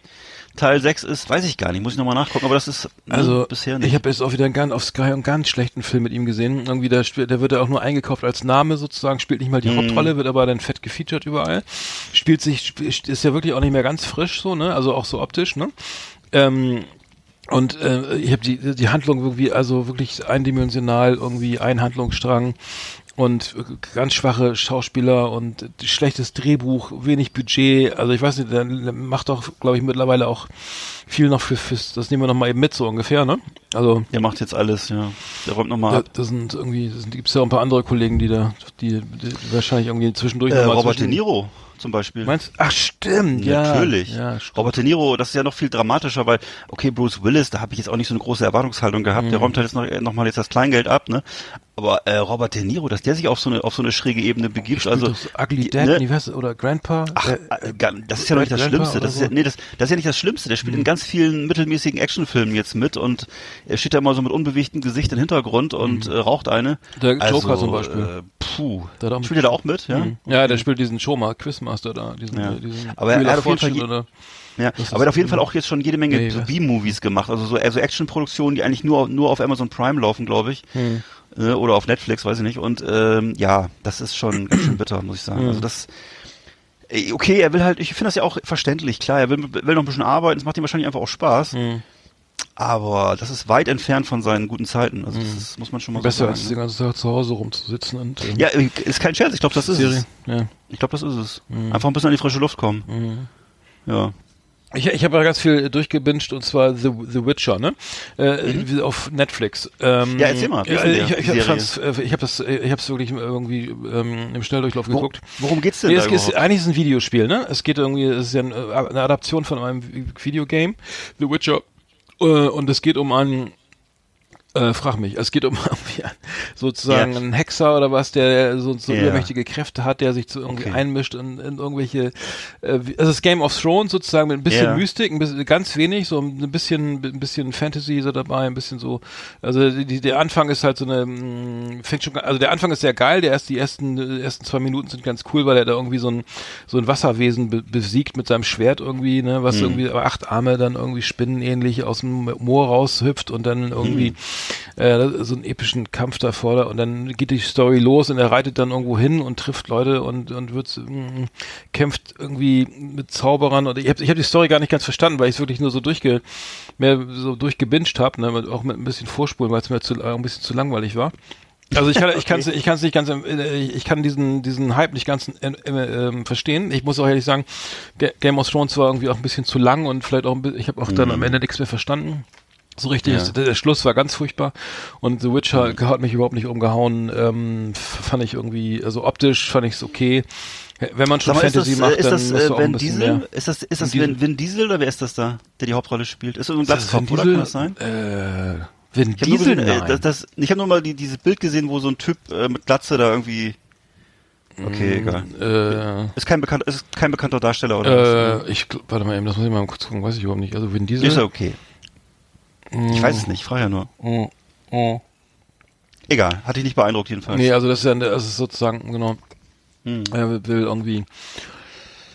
Teil 6 ist, weiß ich gar nicht, muss ich nochmal nachgucken, aber das ist ne, Also bisher nicht. ich habe jetzt auch wieder einen ganz, auf Sky einen ganz schlechten Film mit ihm gesehen. Irgendwie der, der wird ja auch nur eingekauft als Name sozusagen, spielt nicht mal die Mhm. Hauptrolle, wird aber dann fett gefeatured überall. Spielt sich, ist ja wirklich auch nicht mehr ganz frisch so, ne? Also auch so optisch, ne? Ähm, und äh, ich habe die die Handlung irgendwie also wirklich eindimensional irgendwie ein Handlungsstrang und ganz schwache Schauspieler und schlechtes Drehbuch, wenig Budget. Also ich weiß nicht, der macht doch, glaube ich, mittlerweile auch viel noch für fürs, das nehmen wir noch mal eben mit so ungefähr, ne? Also Der macht jetzt alles, ja. Der räumt nochmal da, ab. das sind irgendwie, das gibt's ja auch ein paar andere Kollegen, die da, die, die wahrscheinlich irgendwie zwischendurch Äh, noch mal Robert De zwischen- Niro zum Beispiel. Meinst? Ach stimmt, ja. Natürlich. Ja, stimmt. Robert De Niro, das ist ja noch viel dramatischer, weil, okay, Bruce Willis, da habe ich jetzt auch nicht so eine große Erwartungshaltung gehabt. Mhm. Der räumt halt jetzt noch, noch mal jetzt das Kleingeld ab, ne? Aber äh, Robert De Niro, dass der sich auf so eine auf so eine schräge Ebene begibt, also doch so Ugly Dad, ne? was, oder Grandpa? Ach, Äh, äh, ga- das ist ja noch nicht das Grandpa Schlimmste. Das ist ja, nee, das, das ist ja nicht das Schlimmste. Der spielt in ganz vielen mittelmäßigen Actionfilmen jetzt mit und er steht da immer so mit unbewegtem Gesicht im Hintergrund und äh, raucht eine. Der Joker zum Beispiel. Äh, puh. Der Spielt er da auch mit? Ja. Mhm. Ja, der spielt diesen Showma, Quizmaster da, diesen, Ja. diesen Aber er hat auf jeden Fall je- oder Ja, aber er hat auf jeden Fall irgendwie- auch jetzt schon jede Menge so? B-Movies gemacht, also so also Action-Produktionen, die eigentlich nur nur auf Amazon Prime laufen, glaube ich, Hm. äh, oder auf Netflix, weiß ich nicht. Und ähm, ja, das ist schon ganz schön bitter, muss ich Hm. sagen. Also das, äh, okay, er will halt, ich finde das ja auch verständlich, klar, er will, will noch ein bisschen arbeiten, es macht ihm wahrscheinlich einfach auch Spaß, Hm. Aber das ist weit entfernt von seinen guten Zeiten. Also das ist, muss man schon mal besser so als sagen. den Ne? ganzen Tag zu Hause rumzusitzen und ähm, Ja, äh, ist kein Scherz, ich glaube, das ist es. Ja. Ich glaube, das ist es. Hm. Einfach ein bisschen an die frische Luft kommen. Ja. Ich, ich habe ja ganz viel durchgebinged und zwar The, The Witcher, ne? Äh, wie auf Netflix. Ähm, Mhm. Ja, erzähl mal, der, ich ich, die ich habe äh, ich hab das, äh, ich habe es wirklich irgendwie ähm, im Schnelldurchlauf Wo, geguckt. worum geht's denn Nee, da es ist, eigentlich ist es ein Videospiel, ne? Es geht irgendwie, es ist ja äh, eine Adaption von einem Vi- Videogame, The Witcher, äh, und es geht um einen, äh, frag mich, es geht um irgendwie sozusagen Ja. einen Hexer oder was, der so, so Ja. übermächtige Kräfte hat, der sich zu irgendwie Okay. einmischt in, in irgendwelche, äh, also das Game of Thrones sozusagen mit ein bisschen Ja. Mystik, ein bisschen, ganz wenig, so ein bisschen, ein bisschen Fantasy so dabei, ein bisschen so, also die, der Anfang ist halt so eine, mh, fängt schon, also der Anfang ist sehr geil, der erst die ersten, die ersten zwei Minuten sind ganz cool, weil er da irgendwie so ein, so ein Wasserwesen be besiegt mit seinem Schwert irgendwie, ne, was irgendwie aber acht Arme dann irgendwie spinnenähnlich aus dem Moor raushüpft und dann irgendwie äh, so einen epischen Kampf davor und dann geht die Story los und er reitet dann irgendwo hin und trifft Leute und und wird mh, kämpft irgendwie mit Zauberern und ich habe ich hab die Story gar nicht ganz verstanden, weil ich es wirklich nur so durchge mehr so durchgebinged habe, ne, auch mit ein bisschen Vorspulen, weil es mir zu, äh, ein bisschen zu langweilig war. Also ich kann ich kann ich kann es nicht ganz äh, ich kann diesen diesen Hype nicht ganz äh, äh, verstehen. Ich muss auch ehrlich sagen, Ga- Game of Thrones war irgendwie auch ein bisschen zu lang und vielleicht auch ein bisschen, ich habe auch dann am Ende nichts mehr verstanden. So richtig, Ja. der, Schluss war ganz furchtbar und The Witcher hat mich überhaupt nicht umgehauen. Ähm, fand ich irgendwie, also optisch fand ich es okay. Wenn man schon mal, ist das, Fantasy äh, macht, ist dann das musst äh, du auch ein Vin Diesel? mehr. Ist das, ist das Vin Vin, Vin Diesel oder wer ist das da, der die Hauptrolle spielt? Ist das ein Ist das Glatzkopf, oder? Kann das sein? Äh, Vin Ich nur Diesel, gesehen, äh, nein. das, das, ich habe nur mal die, dieses Bild gesehen, wo so ein Typ äh, mit Glatze da irgendwie. Okay, egal. äh, Ist kein bekannt, ist kein bekannter Darsteller oder Äh, ich warte mal eben, das muss ich mal kurz gucken, weiß ich überhaupt nicht. Also Vin? Diesel. Ist ja okay. Ich weiß es nicht, ich frage ja nur. Oh, oh. Egal, hat dich nicht beeindruckt jedenfalls. Nee, also das ist ja das ist sozusagen, genau. Hm. Er will irgendwie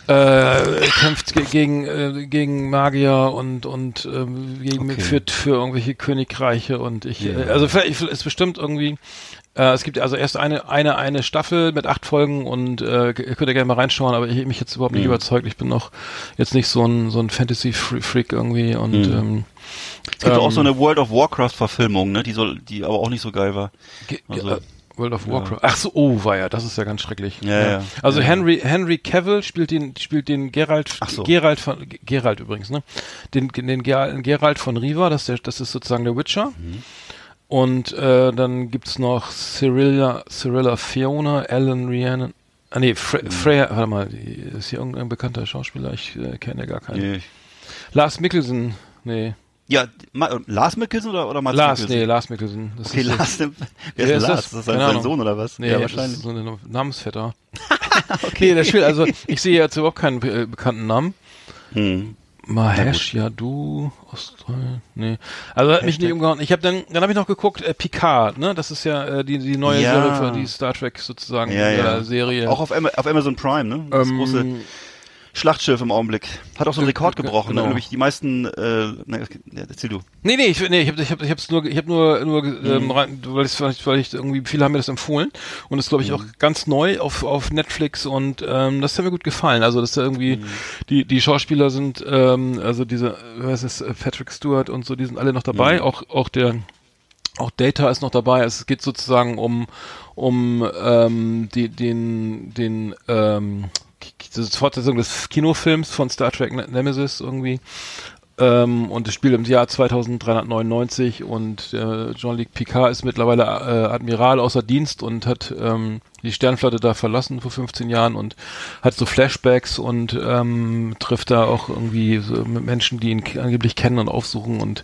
äh, kämpft ge gegen äh, gegen Magier und und ähm, gegen Okay. für, für irgendwelche Königreiche und ich Ja. äh, also vielleicht ist bestimmt irgendwie äh, es gibt also erst eine eine eine Staffel mit acht Folgen und äh, ihr könnt ihr gerne mal reinschauen, aber ich mich jetzt überhaupt nicht Mhm. überzeugt. Ich bin noch jetzt nicht so ein so ein Fantasy Freak irgendwie und Mhm. ähm, Es gibt ähm, auch so eine World of Warcraft Verfilmung, ne, die soll, die aber auch nicht so geil war. Also- äh, World of Warcraft. Ach so, oh, war ja, das ist ja ganz schrecklich. Ja, ja. Also Ja, ja. Henry Henry Cavill spielt den spielt den Geralt Ach so. Geralt von Geralt übrigens, ne? Den den Ger- Geralt von Riva, das ist der, das ist sozusagen der Witcher. Mhm. Und äh, dann gibt's noch Cyrilla Cyrilla Fiona, Alan Rhiannon. Ah nee, Fre Mhm. Freya, warte mal, ist hier irgendein bekannter Schauspieler? Ich äh, kenne gar keinen. Nee. Lars Mikkelsen. Nee. Ja, Ma Lars Mikkelsen oder, oder Mats Lars, nee, Mikkelsen? Lars Mikkelsen. Das Okay, Lars, wer ist ist Lars? das? Ist das sein Ahnung. Sohn oder was? Nee, ja, wahrscheinlich. so ein Namensvetter. Nee, das spielt, also ich sehe jetzt überhaupt keinen äh, bekannten Namen. Hm. Mahesh, ja du, Australien, nee. Also hat mich nicht umgehauen. Ich habe dann, dann habe ich noch geguckt, äh, Picard, ne? Das ist ja äh, die, die neue Ja. Serie für die Star Trek sozusagen Ja, ja. äh, Serie. Auch auf, Ama- auf Amazon Prime, ne? Das Ähm, große Schlachtschiff im Augenblick. Hat auch so einen Rekord ge- gebrochen, genau. ne? Glaube ich, die meisten, äh, ne, erzähl du. Nee, nee, ich, nee, ich habe ich hab, ich hab's nur, ich habe nur, nur Mhm. ähm, rein, weil, ich, weil ich, irgendwie, viele haben mir das empfohlen und ist, glaube ich, auch Mhm. ganz neu auf, auf Netflix und ähm, das hat mir gut gefallen. Also, dass da irgendwie Mhm. die, die Schauspieler sind, ähm, also diese, was ist Patrick Stewart und so, die sind alle noch dabei. Mhm. Auch, auch der, auch Data ist noch dabei. Es geht sozusagen um, um ähm, die, den, den, ähm, Fortsetzung des Kinofilms von Star Trek Ne- Nemesis irgendwie. Ähm, und es spielt im Jahr 2399 und äh, Jean-Luc Picard ist mittlerweile äh, Admiral außer Dienst und hat ähm, die Sternflotte da verlassen vor 15 Jahren und hat so Flashbacks und ähm, trifft da auch irgendwie so mit Menschen, die ihn angeblich kennen und aufsuchen und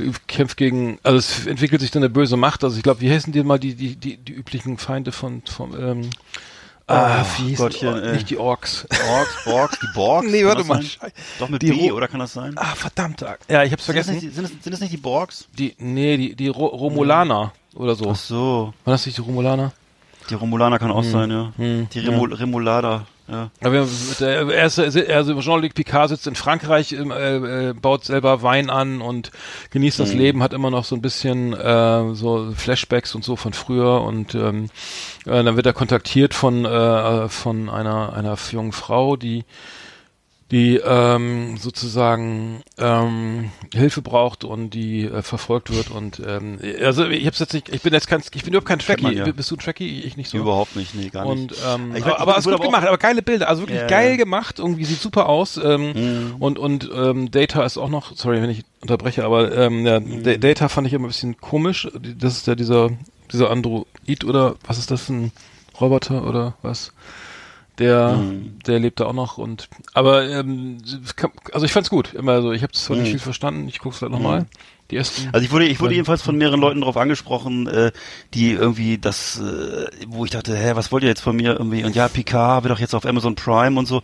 äh, kämpft gegen, also es entwickelt sich dann eine böse Macht. Also ich glaube, wie heißen die mal die, die, die, die üblichen Feinde von, von ähm, ah, wie hieß Gottchen, oh, äh. nicht die Orks. Orks, Borgs, die Borgs? Nee, warte das mal. sein? Doch mit Die B, Ro- oder kann das sein? Ah, verdammt. Ja, ich hab's Sind das, vergessen. nicht, die- sind, das, sind das nicht die Borgs? Die, nee, die, die Ro Romulaner oder so. Ach so. War das nicht die Romulaner? Die Romulaner kann auch sein, ja. hm, Die Remo Remulada, ja. Aber der, er ist, also Jean-Luc Picard sitzt in Frankreich, äh, äh, baut selber Wein an und genießt das Leben, hat immer noch so ein bisschen äh, so Flashbacks und so von früher und ähm, äh, dann wird er kontaktiert von äh, von einer einer jungen Frau, die die ähm, sozusagen ähm, Hilfe braucht und die äh, verfolgt wird und ähm, also ich hab's jetzt nicht, ich bin jetzt kein, ich bin überhaupt kein Trekkie. man, ja. Bist du Trekkie? Ich nicht so. Überhaupt nicht, nee, gar nicht. Und ähm, Ich aber, aber es ist gut gemacht, aber geile Bilder, also wirklich Ja, geil gemacht, irgendwie sieht super aus. Ähm, Mhm. Und und ähm, Data ist auch noch, sorry, wenn ich unterbreche, aber ähm, ja, Mhm. Da- Data fand ich immer ein bisschen komisch. Das ist ja dieser dieser Android oder was ist das ein Roboter oder was? Der Mhm. der lebt da auch noch und aber ähm, also ich fand's gut. Immer so, ich habe zwar nicht Mhm. viel verstanden, ich guck's halt nochmal. Die ersten Also ich wurde, ich wurde jedenfalls von mehreren Leuten darauf angesprochen, äh, die irgendwie das, äh, wo ich dachte, hä, was wollt ihr jetzt von mir irgendwie? Und ja, Picard wird doch jetzt auf Amazon Prime und so.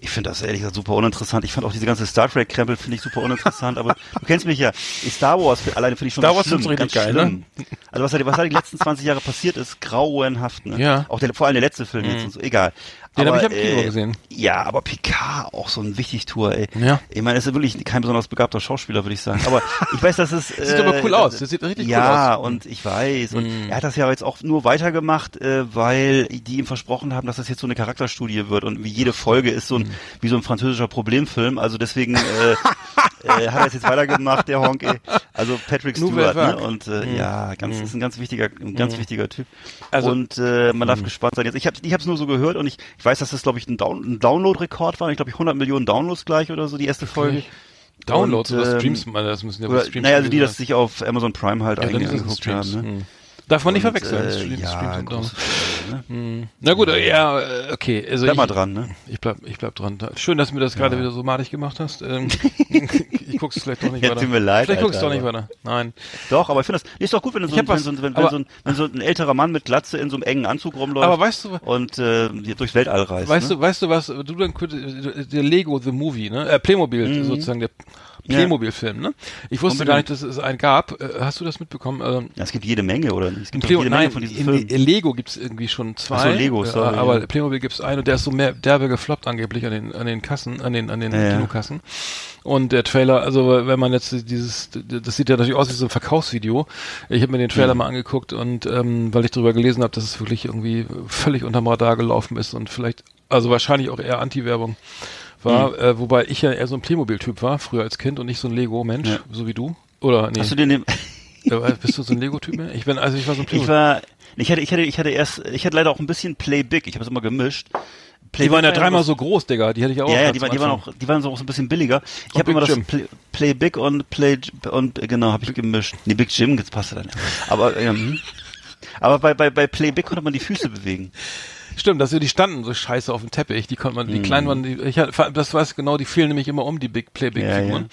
Ich finde das ehrlich gesagt super uninteressant. Ich fand auch diese ganze Star Trek Krempel finde ich super uninteressant. aber du kennst mich ja. Star Wars alleine finde ich schon Star Wars schlimm, ganz geil, ne? schlimm. Also was da, was da die letzten 20 Jahre passiert ist, grauenhaft. Ne? Ja. Auch der, vor allem der letzte Film jetzt und so. Egal. Den Aber, hab ich am Kino äh, gesehen. Ja, aber Picard auch so ein Wichtigtour, ey. Ja. Ich meine, er ist wirklich kein besonders begabter Schauspieler, würde ich sagen. Aber ich weiß, das ist. Sieht aber cool aus. Das sieht richtig cool ja, aus. und ich weiß. Und Mhm. er hat das ja jetzt auch nur weitergemacht, äh, weil die ihm versprochen haben, dass das jetzt so eine Charakterstudie wird. Und wie jede Folge ist so ein, Mhm. wie so ein französischer Problemfilm. Also deswegen äh, äh, hat er es jetzt weitergemacht, der Honk. Ey. Also Patrick Stewart. Ne? Und äh, ja, ganz, ist ein ganz wichtiger, ein ganz wichtiger Typ. Mhm. Also- und äh, man darf gespannt sein. Jetzt, ich habe ich hab's nur so gehört und ich, ich weiß, dass das, glaube ich, ein, Down ein Download-Rekord war. Ich glaube, ich 100 Millionen Downloads gleich oder so, die erste Folge. Downloads Und, oder ähm, Streams, das müssen ja Oder, Streams naja, also die, das sich auf Amazon Prime halt ja, angeguckt haben. Ne? Hm. Darf man nicht Und, verwechseln. Äh, Streams, ja, Streams. Freude, ne? Hm. Na gut, ja, äh, okay. Also Bleib ich, mal dran, ne? Ich bleib, ich bleib dran. Schön, dass du mir das gerade wieder so madig gemacht hast. Ähm, ich guck's vielleicht doch nicht Ja, weiter. tut mir leid, Vielleicht guck's Alter, doch nicht weiter. Nein. Doch, aber ich finde das nee, ist doch gut, wenn, so, Ich hab wenn, was, so, wenn, wenn, so ein, wenn so ein älterer Mann mit Glatze in so einem engen Anzug rumläuft Aber weißt du, und äh, durchs Weltall reist. weißt ne? du, weißt du was, du dann könntest, der Lego The Movie, ne? Äh, Playmobil sozusagen, der. Playmobil-Film, ne? Ich wusste Unbedingt. gar nicht, dass es einen gab. Äh, Hast du das mitbekommen? Ähm, Ja, es gibt jede Menge, oder? Es gibt Play jede Menge nein, von diesen Filmen. Lego gibt's irgendwie schon zwei. Ach so, Lego, sorry, aber ja. Playmobil gibt's einen und der ist so mehr derbe gefloppt angeblich an den an den Kassen, an den an den Ja, ja. Und der Trailer, also wenn man jetzt dieses, das sieht ja natürlich aus wie so ein Verkaufsvideo. Ich habe mir den Trailer mal angeguckt und ähm, weil ich darüber gelesen habe, dass es wirklich irgendwie völlig unterm Radar gelaufen ist und vielleicht, also wahrscheinlich auch eher Anti-Werbung war, äh, wobei ich ja eher so ein Playmobil-Typ war, früher als Kind und nicht so ein Lego-Mensch, Ja. so wie du. Oder nee, Hast du den, bist du so ein Lego-Typ mehr? Ich bin, also ich war so ein ich Playmobil. war, ich hatte, ich hatte, ich hatte erst, ich hatte leider auch ein bisschen Play Big. Ich habe es immer gemischt. Play Die waren ja dreimal so groß, Digga. Die hätte ich auch. Ja, ja, die, waren, die waren auch, die waren so auch so ein bisschen billiger. Ich habe immer das. Play, Play Big und Play und genau habe ich gemischt. Nee, Big Jim, jetzt passt dann. ja. Aber ähm, aber bei bei bei Play Big konnte man die Füße bewegen. Stimmt, dass die standen so scheiße auf dem Teppich. Die konnte man, die kleinen waren, die, ich hatte, das weiß genau, die fielen nämlich immer um die Big Play Big Ja, Figuren.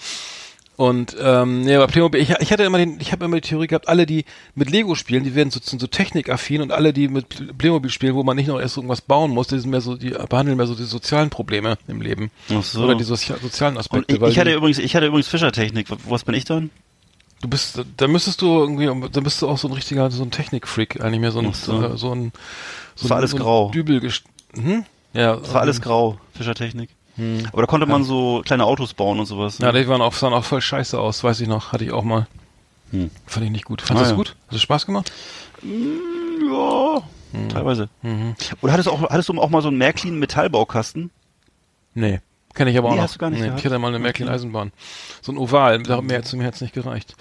Und ähm, nee, aber Playmobil, ich, ich hatte immer den, ich habe immer die Theorie gehabt, alle die mit Lego spielen, die werden so, sind so technikaffin und alle die mit Playmobil spielen, wo man nicht noch erst irgendwas bauen muss, die sind mehr so, die behandeln mehr so die sozialen Probleme im Leben Ach so. oder die socia sozialen Und Aspekte. ich, weil ich hatte die- übrigens, ich hatte übrigens Fischertechnik. Was bin ich dann? Du bist, da müsstest du irgendwie, da bist du auch so ein richtiger, so ein Technikfreak, eigentlich mehr so ein, so. so, so ein, so Das war ein, alles so ein grau. Dübel, hm? Ja, Das war alles grau, Fischertechnik. Aber da konnte man so kleine Autos bauen und sowas. ne? Ja, die waren auch, sahen auch voll scheiße aus, weiß ich noch. Hatte ich auch mal. Hm. Fand ich nicht gut. Fandest Ah, du ja. gut? Hat es Spaß gemacht? ja, teilweise. Oder hattest du auch, hattest du auch mal so einen Märklin Metallbaukasten? Nee. Kenne ich aber auch Nee, noch. hast du gar nicht nee, gehabt? ich hatte mal eine Märklin Eisenbahn. So ein Oval, da mehr zu mir hat's nicht gereicht.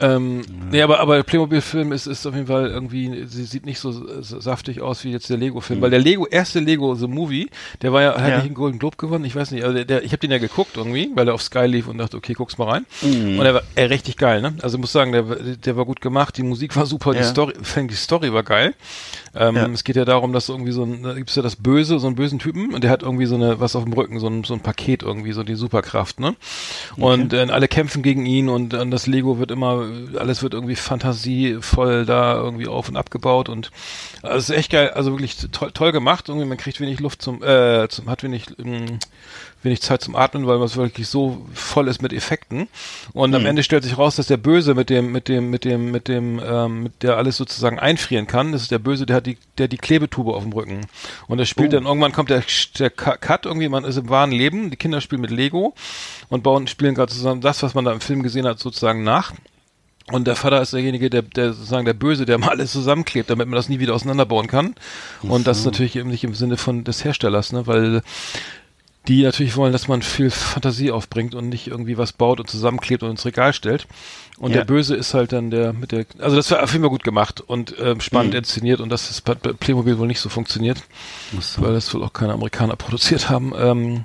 Ähm, Nee, aber, aber der Playmobil-Film ist, ist auf jeden Fall irgendwie, sie sieht nicht so saftig aus wie jetzt der Lego-Film. Weil der Lego, erste Lego, The Movie, der war ja, hat Mhm. Ja. nicht einen Golden Globe gewonnen, ich weiß nicht, also der, der, ich habe den ja geguckt irgendwie, weil er auf Sky lief und dachte, okay, guck's mal rein. Mhm. Und er war äh, richtig geil, ne? Also ich muss sagen, der, der war gut gemacht, die Musik war super, die Ja. Story, fand die Story war geil. Ähm, Ja. Es geht ja darum, dass irgendwie so ein, da gibt's ja das Böse, so einen bösen Typen und der hat irgendwie so eine, was auf dem Rücken, so ein, so ein Paket irgendwie, so die Superkraft, ne? Und äh, alle kämpfen gegen ihn und, und das Lego wird immer, alles wird irgendwie fantasievoll da irgendwie auf und abgebaut und also es ist echt geil, also wirklich toll, toll gemacht, irgendwie man kriegt wenig Luft zum, äh, zum hat wenig, ähm, wenig Zeit zum Atmen, weil es wirklich so voll ist mit Effekten. Und am Ende stellt sich raus, dass der Böse mit dem, mit dem, mit dem, mit dem, ähm, mit der alles sozusagen einfrieren kann. Das ist der Böse, der hat die, der die Klebetube auf dem Rücken. Und das spielt dann irgendwann kommt der, der Cut irgendwie, man ist im wahren Leben. Die Kinder spielen mit Lego und bauen, spielen gerade zusammen das, was man da im Film gesehen hat, sozusagen nach. Und der Vater ist derjenige, der, der sozusagen der Böse, der mal alles zusammenklebt, damit man das nie wieder auseinanderbauen kann. Und das ist natürlich eben nicht im Sinne von des Herstellers, ne, weil die natürlich wollen, dass man viel Fantasie aufbringt und nicht irgendwie was baut und zusammenklebt und ins Regal stellt. Und Ja. der Böse ist halt dann der mit der, also das war auf jeden Fall gut gemacht und ähm, spannend Mhm. inszeniert und das bei bei Playmobil wohl nicht so funktioniert, weil das wohl auch keine Amerikaner produziert haben. Ähm,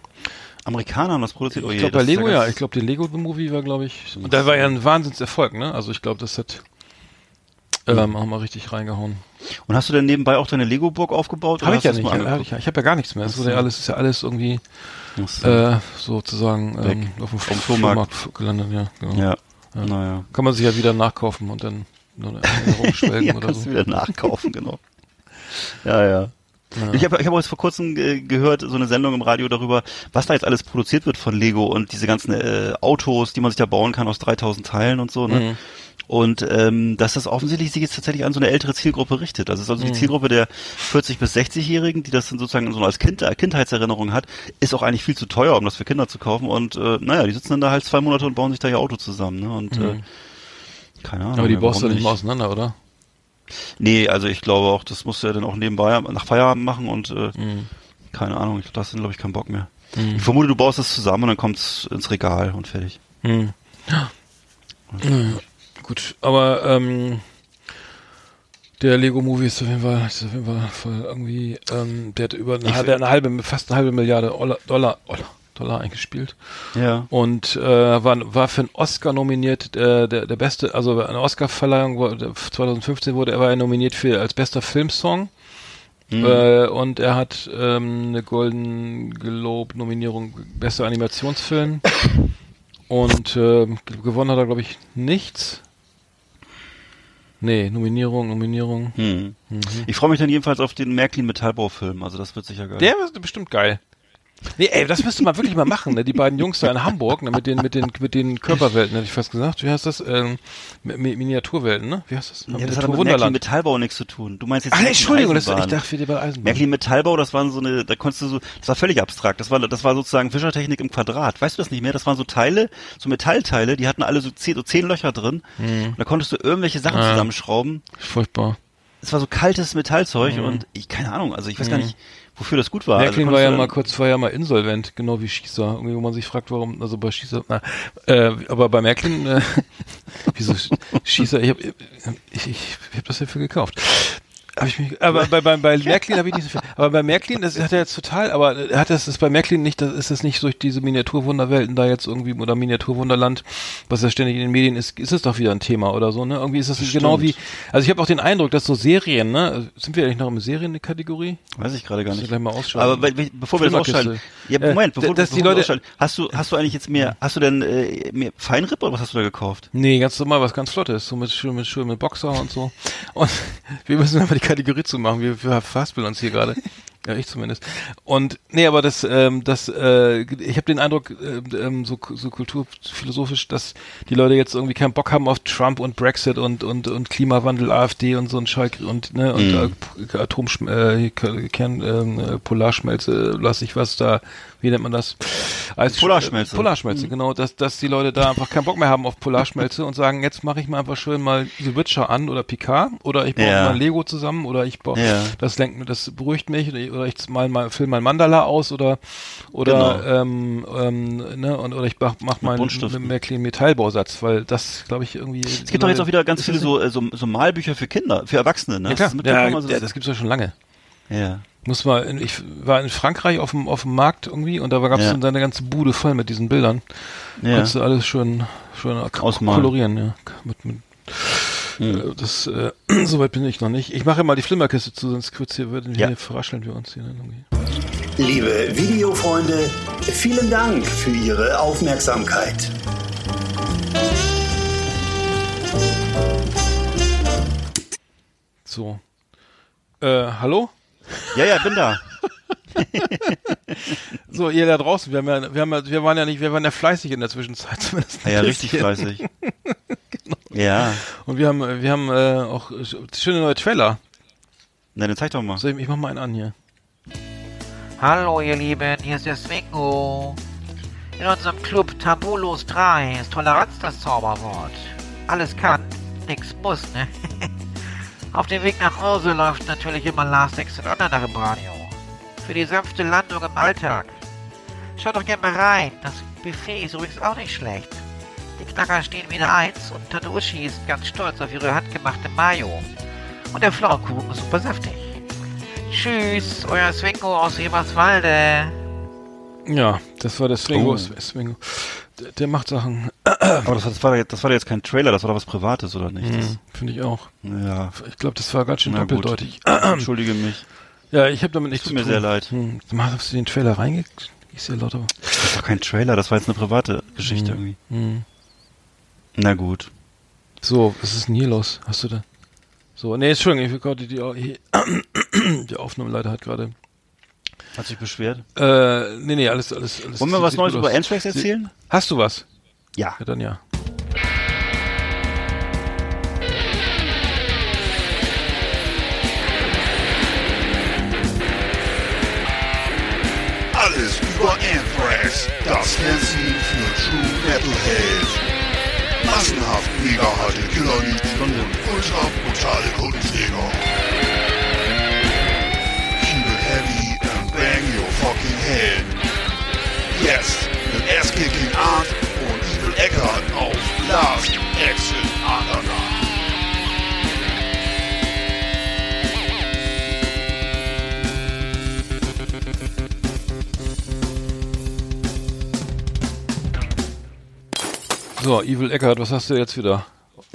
Amerikaner haben das produziert. Oh je, ich glaube bei das ist Lego ja, ich glaube der Lego The Movie war glaube ich, und da war ja ein Wahnsinnserfolg, ne? Also ich glaube, das hat ähm, auch mal richtig reingehauen. Und hast du denn nebenbei auch deine Lego-Burg aufgebaut? Habe ich ja das nicht, mal hab ich, ja- ich habe ja gar nichts mehr. Es wurde ja alles, ist ja alles irgendwie so. äh, sozusagen ähm, auf dem Vom Flohmarkt, Flohmarkt. gelandet, ja. Genau. ja, naja. Kann man sich ja wieder nachkaufen und dann nur eine Erinnerung schwelgen ja, oder kannst so. du wieder nachkaufen, genau. Ja, ja. Ich habe ich hab auch jetzt vor kurzem äh, gehört, so eine Sendung im Radio darüber, was da jetzt alles produziert wird von Lego und diese ganzen äh, Autos, die man sich da bauen kann aus 3000 Teilen und so. Ne? Mhm. Und ähm, dass das offensichtlich sich jetzt tatsächlich an so eine ältere Zielgruppe richtet. Ist also die Mhm. Zielgruppe der 40- bis 60-Jährigen, die das dann sozusagen so als kind, äh, Kindheitserinnerung hat, ist auch eigentlich viel zu teuer, um das für Kinder zu kaufen. Und äh, naja, die sitzen dann da halt zwei Monate und bauen sich da ihr Auto zusammen. Ne? Und Mhm. äh, Keine Ahnung. Aber die ja, baust du nicht mal auseinander, oder? Nee, also ich glaube auch, das musst du ja dann auch nebenbei nach Feierabend machen und äh, Mhm. keine Ahnung, ich, da hast du, glaube ich, keinen Bock mehr. Ich vermute, du baust es zusammen und dann kommt's ins Regal und fertig. Hm. Ja, gut, aber ähm, der Lego Movie ist auf jeden Fall, ist auf jeden Fall voll irgendwie, ähm, der hat über eine, hat eine halbe, fast eine halbe Milliarde Dollar, Dollar, Dollar eingespielt Ja. und äh, war, war für einen Oscar nominiert, äh, der, der beste, also eine Oscar-Verleihung wurde- 2015 wurde er war er nominiert für als bester Filmsong. Äh, und er hat ähm, eine Golden Globe Nominierung bester Animationsfilm und g- gewonnen hat er glaube ich nichts. Nee, Nominierung, Nominierung. Hm. Ich freue mich dann jedenfalls auf den Märklin Metallbaufilm, also das wird sicher geil. Der ist bestimmt geil. Nee, ey, das müsste man wirklich mal machen, ne? Die beiden Jungs da in Hamburg, ne? Mit den, mit den, mit den Körperwelten, hätte ich fast gesagt. Wie heißt das? Ähm, Mi- Mi- Miniaturwelten, ne? Wie heißt das? ja, das hat aber mit Märklin Metallbau nichts zu tun. Du meinst jetzt Ach, Entschuldigung, das, ich dachte, wir bei Eisenbahn. Märklin Metallbau, das waren so eine, da konntest du so, das war völlig abstrakt. Das war, das war sozusagen Fischertechnik im Quadrat. Weißt du das nicht mehr? Das waren so Teile, so Metallteile, die hatten alle so zehn, so zehn Löcher drin. Und da konntest du irgendwelche Sachen Ah. zusammenschrauben. Furchtbar. Es war so kaltes Metallzeug und ich, keine Ahnung, also ich weiß gar nicht, wofür das gut war. Märklin also war ja mal kurz, ja mal insolvent, genau wie Schießer. Irgendwie, wo man sich fragt, warum, also bei Schießer, na, äh, aber bei Märklin, äh, wieso Sch- Schießer, ich hab, ich, ich, ich hab das dafür gekauft. Hab ich mich, aber bei, bei, bei Märklin habe ich nicht so viel. Aber bei Märklin, das hat er jetzt total, aber hat das ist bei Märklin nicht, das ist es nicht durch diese Miniaturwunderwelten da jetzt irgendwie oder Miniaturwunderland, was ja ständig in den Medien ist, ist es doch wieder ein Thema oder so, ne? Irgendwie ist das genau wie, also ich habe auch den Eindruck, dass so Serien, ne? Sind wir eigentlich noch im Serien-Kategorie? Weiß ich gerade gar nicht. gleich mal ausschalten. Aber be- be- bevor wir das ausschalten, ja, Äh, Moment, bevor, dass die bevor wir Leute- ausschalten, hast du, hast du eigentlich jetzt mehr, hast du denn äh, mehr Feinripp oder was hast du da gekauft? Nee, ganz normal, was ganz Flottes, so mit schön mit schön mit Boxer und so. Und wir müssen einfach die Kategorie zumachen. Wir, wir verhaspeln uns hier gerade. Ja, ich zumindest. Und nee, aber das, ähm, das, äh, ich habe den Eindruck, äh, ähm, so, so kulturphilosophisch, dass die Leute jetzt irgendwie keinen Bock haben auf Trump und Brexit und und und Klimawandel, AfD und so ein Scheiß und ne und äh, Atomschm äh, Kern ähm, äh, Polarschmelze, lass ich was da, wie nennt man das? Eis Polarschmelze. Polarschmelze, genau, dass dass die Leute da einfach keinen Bock mehr haben auf Polarschmelze und sagen, jetzt mache ich mal einfach schön mal The Witcher an oder Picard oder ich baue Ja. mal Lego zusammen oder ich baue Ja. das lenkt das beruhigt mich oder ich, oder ich mal mal film mal Mandala aus oder oder Genau. ähm, ähm, ne und oder ich mach, mach mal einen Metallbausatz, weil das glaube ich irgendwie Es gibt doch jetzt auch wieder ganz viele so, äh, so, so Malbücher für Kinder, für Erwachsene, ne? ja, klar. Das Ja? Also ja, das gibt's ja schon lange. Ja. Muss mal, in, ich war in Frankreich auf dem, auf dem Markt irgendwie und da gab es Ja. dann eine ganze Bude voll mit diesen Bildern. Ja. Konntest du alles schön, schön Ausmalen. kolorieren, ja. Mit, mit, äh, das, äh, soweit bin ich noch nicht. Ich mache mal die Flimmerkiste zu, sonst kurz hier, würden Ja. hier verrascheln wir uns hier. ne, irgendwie. Liebe Videofreunde, vielen Dank für Ihre Aufmerksamkeit. So. Äh, hallo? Ja, ja, bin da. So, ihr da draußen, wir haben ja, wir haben ja, wir waren ja nicht, wir waren ja fleißig in der Zwischenzeit zumindest. Ja, richtig fleißig. Ja. Und wir haben, wir haben äh, auch schöne neue Trailer. Na, dann zeig doch mal. So, ich, ich mach mal einen an hier. Hallo ihr Lieben, hier ist der Swingo. In unserem Club Tabulos 3 ist Toleranz das Zauberwort. Alles kann, nix muss, ne? Auf dem Weg nach Hause läuft natürlich immer Last Exit Online im Radio. Für die sanfte Landung im Alltag. Schaut doch gerne mal rein, das Buffet ist übrigens auch nicht schlecht. Die Knacker stehen wieder eins und Tanushi ist ganz stolz auf ihre handgemachte Mayo. Und der Pflaumenkuchen ist super saftig. Tschüss, euer Swingo aus Eberswalde. Ja, das war der Swingo. Oh. Swingo. Der, macht Sachen. Aber das, war- das, war, jetzt- das war jetzt kein Trailer, das war doch was Privates, oder nicht? Hm, Finde ich auch. Ja. Ich glaube, das war ganz schön Na doppeldeutig. Entschuldige mich. Ja, ich habe damit nichts Tut zu mir tun. sehr leid. Hm. Hast du den Trailer reingekriegt? Ich sehe lauter. Das ist doch kein Trailer, das war jetzt eine private Geschichte irgendwie. Hm. Na gut. So, was ist denn hier los? Hast du da? So, nee, Entschuldigung, ich will gerade die, die, die Aufnahmeleiter hat gerade. Hat sich beschwert? Äh, nee, nee, alles, alles, alles. Wollen wir was Neues über. Anthrax erzählen? Hast du was? Ja. Ja, dann ja. Alles über Anthrax, das Fernsehen für True Metalhead. Massenhaft mega harte Killer-Leads und ultra brutale Kundenjäger. Head. Jetzt mit Ass-Kicking Art und Evil Eckart auf Last Exit Andernach. So, Evil Eckert, was hast du jetzt wieder?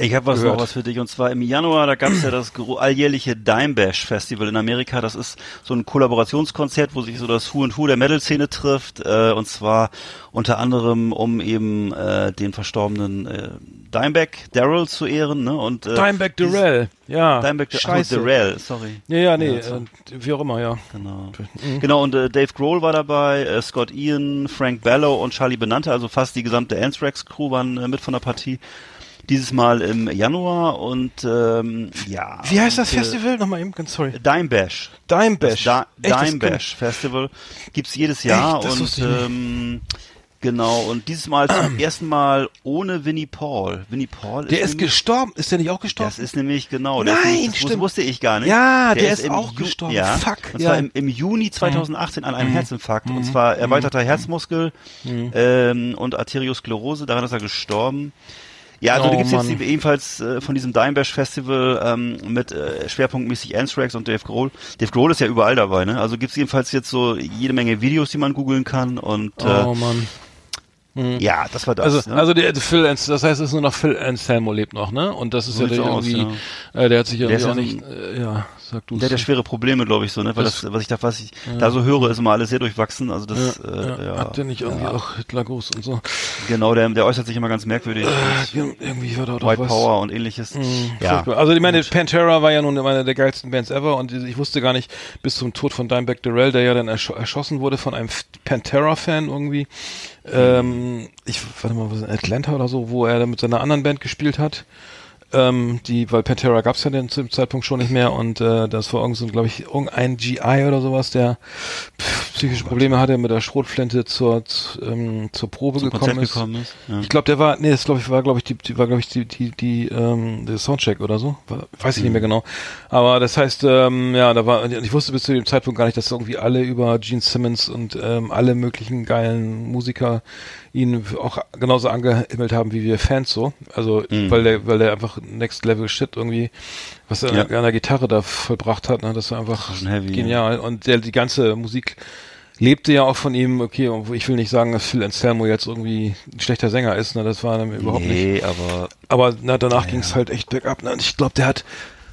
Ich habe was gehört. noch was für dich und zwar im Januar, da gab es ja das alljährliche Dime Bash Festival in Amerika. Das ist so ein Kollaborationskonzert, wo sich so das Who and Who der Metal-Szene trifft äh, und zwar unter anderem um eben äh, den verstorbenen äh, Dimebag Daryl zu ehren ne? und äh, Dimebag Darrell, ja. Dimebag ach Scheiße. Darrell, sorry. Ja, ja, nee, Ja, äh, wie auch immer, ja. Genau. Mhm. Genau, und äh, Dave Grohl war dabei, äh, Scott Ian, Frank Bellow und Charlie Benante, also fast die gesamte Anthrax-Crew waren äh, mit von der Partie. Dieses Mal im Januar und ähm, ja. Wie heißt das und, äh, Festival? Nochmal eben, ganz sorry. Dime Bash. Dime Bash. Das Echt, da das Dime Bash Festival gibt's jedes Jahr Echt? Das und ähm, genau und dieses Mal zum ersten Mal ohne Winnie Paul. Winnie Paul Der ist nämlich- gestorben. Ist der nicht auch gestorben? das ist nämlich genau. Der ist Nein, nämlich, das stimmt. wusste ich gar nicht. Ja, der ist im auch Ju- gestorben. Ja, Fuck, Und ja. Mhm. zwar im, im Juni 2018 an einem Herzinfarkt. Und zwar erweiterter Herzmuskel ähm, und Arteriosklerose. Daran ist er gestorben. Ja, also Oh, da gibt's jetzt Mann. die, ebenfalls äh, von diesem Dime Bash Festival ähm, mit äh, schwerpunktmäßig Anthrax und Dave Grohl. Dave Grohl ist ja überall dabei, ne? Also gibt's jedenfalls jetzt so jede Menge Videos, die man googeln kann und oh äh, Mann. ja, das war das. Also, ne? also der Phil, das heißt, es ist nur noch Phil Anselmo lebt noch, ne? Und das ist So ja der aus, irgendwie, äh, der hat sich ja Der irgendwie auch ja nicht, äh, ja, sag du Der hat ja schwere Probleme, glaube ich, so, ne? Weil das, Das- was ich da, was ich da so höre, ist immer alles sehr durchwachsen. Also das, ja, äh, ja, Hat der nicht irgendwie ja. auch Hitlergruß und so? Genau, der, der äußert sich immer ganz merkwürdig. Äh, irgendwie war da doch White was. Power und ähnliches. Mhm, ja. furchtbar. Also ich meine, Pantera war ja nun eine der geilsten Bands ever und ich wusste gar nicht, bis zum Tod von Dimebag Darrell, der ja dann ersch erschossen wurde von einem Pantera-Fan irgendwie. Ähm, ich warte mal, was in Atlanta oder so, wo er mit seiner anderen Band gespielt hat. Ähm, die, weil Pantera gab's ja dann zu dem Zeitpunkt schon nicht mehr und äh, das war irgend so, glaube ich, irgendein GI oder sowas, der psychische Probleme hatte, mit der Schrotflinte zur, ähm, zur Probe Zum gekommen ist. gekommen ist. Ja. Ich glaube, der war, nee, das glaube ich war, glaube ich, die, die war, glaube ich, die, die, die, ähm, der Soundcheck oder so, war, weiß ich nicht mehr genau. Aber das heißt, ähm, ja, da war, ich wusste bis zu dem Zeitpunkt gar nicht, dass irgendwie alle über Gene Simmons und ähm, alle möglichen geilen Musiker ihn auch genauso angehimmelt haben wie wir Fans so. Also, Mhm. weil der, weil der einfach Next Level Shit irgendwie, was er Ja. an der Gitarre da vollbracht hat, ne, das war einfach schon heavy, genial. Und der, die ganze Musik lebte ja auch von ihm, okay, und ich will nicht sagen, dass Phil Anselmo jetzt irgendwie ein schlechter Sänger ist, ne, das war dann überhaupt nicht. nee, aber Aber na, danach ging's halt echt bergab. Ne? Und ich glaube, der hat,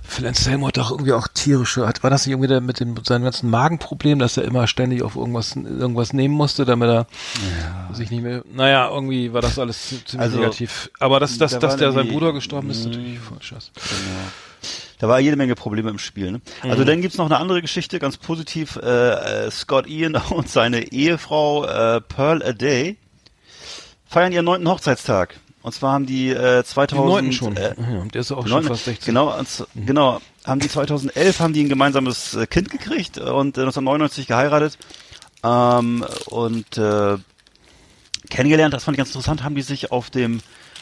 Phil Anselmo hat doch irgendwie auch tierische, hat, war das nicht irgendwie der mit dem, seinem ganzen Magenproblem, dass er immer ständig auf irgendwas, irgendwas nehmen musste, damit er sich nicht mehr, naja, irgendwie war das alles zi- ziemlich Also, negativ. Aber dass, dass, da dass der sein Bruder gestorben ist, Mhm. natürlich voll scheiße. da war jede Menge Probleme im Spiel. Ne? Also Mhm. dann gibt's noch eine andere Geschichte, ganz positiv. Äh, äh, Scott Ian und seine Ehefrau äh, Pearl A Day feiern ihren neunten Hochzeitstag. Und zwar haben die äh, 2000 Die neunten schon. Äh, ja, der ist auch schon Neun- fast 16. Genau, und, genau. Haben die 2011 haben die ein gemeinsames äh, Kind gekriegt und äh, 1999 geheiratet. Ähm, und äh, kennengelernt, das fand ich ganz interessant, haben die sich auf dem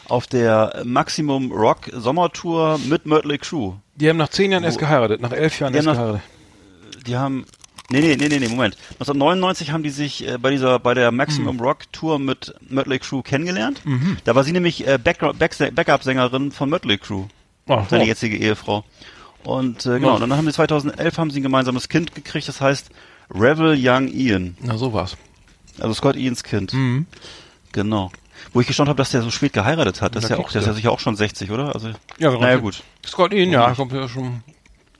auf der Maximum Rock Sommertour mit Mötley Crew. Die haben nach zehn Jahren erst geheiratet, nach elf Jahren erst nach- geheiratet. Die haben Nee, nee, nee, nee, nee, Moment. 1999 haben die sich äh, bei dieser bei der Maximum Rock Tour mit Mötley Crew kennengelernt. Da war sie nämlich äh, Back Back Backup-Sängerin von Mötley Crew. Oh, seine oh. jetzige Ehefrau. Und äh, genau, dann haben sie 2011 haben sie ein gemeinsames Kind gekriegt, das heißt Revel Young Ian. Na, so war's. Also Scott Ians Kind. Mhm. Genau. Wo ich gestaunt habe, dass der so spät geheiratet hat. Das Da ist ja auch, der ist ja sicher auch schon 60, oder? Also, Ja, genau. naja, gut. Scott Ian, ja, kommt ja schon.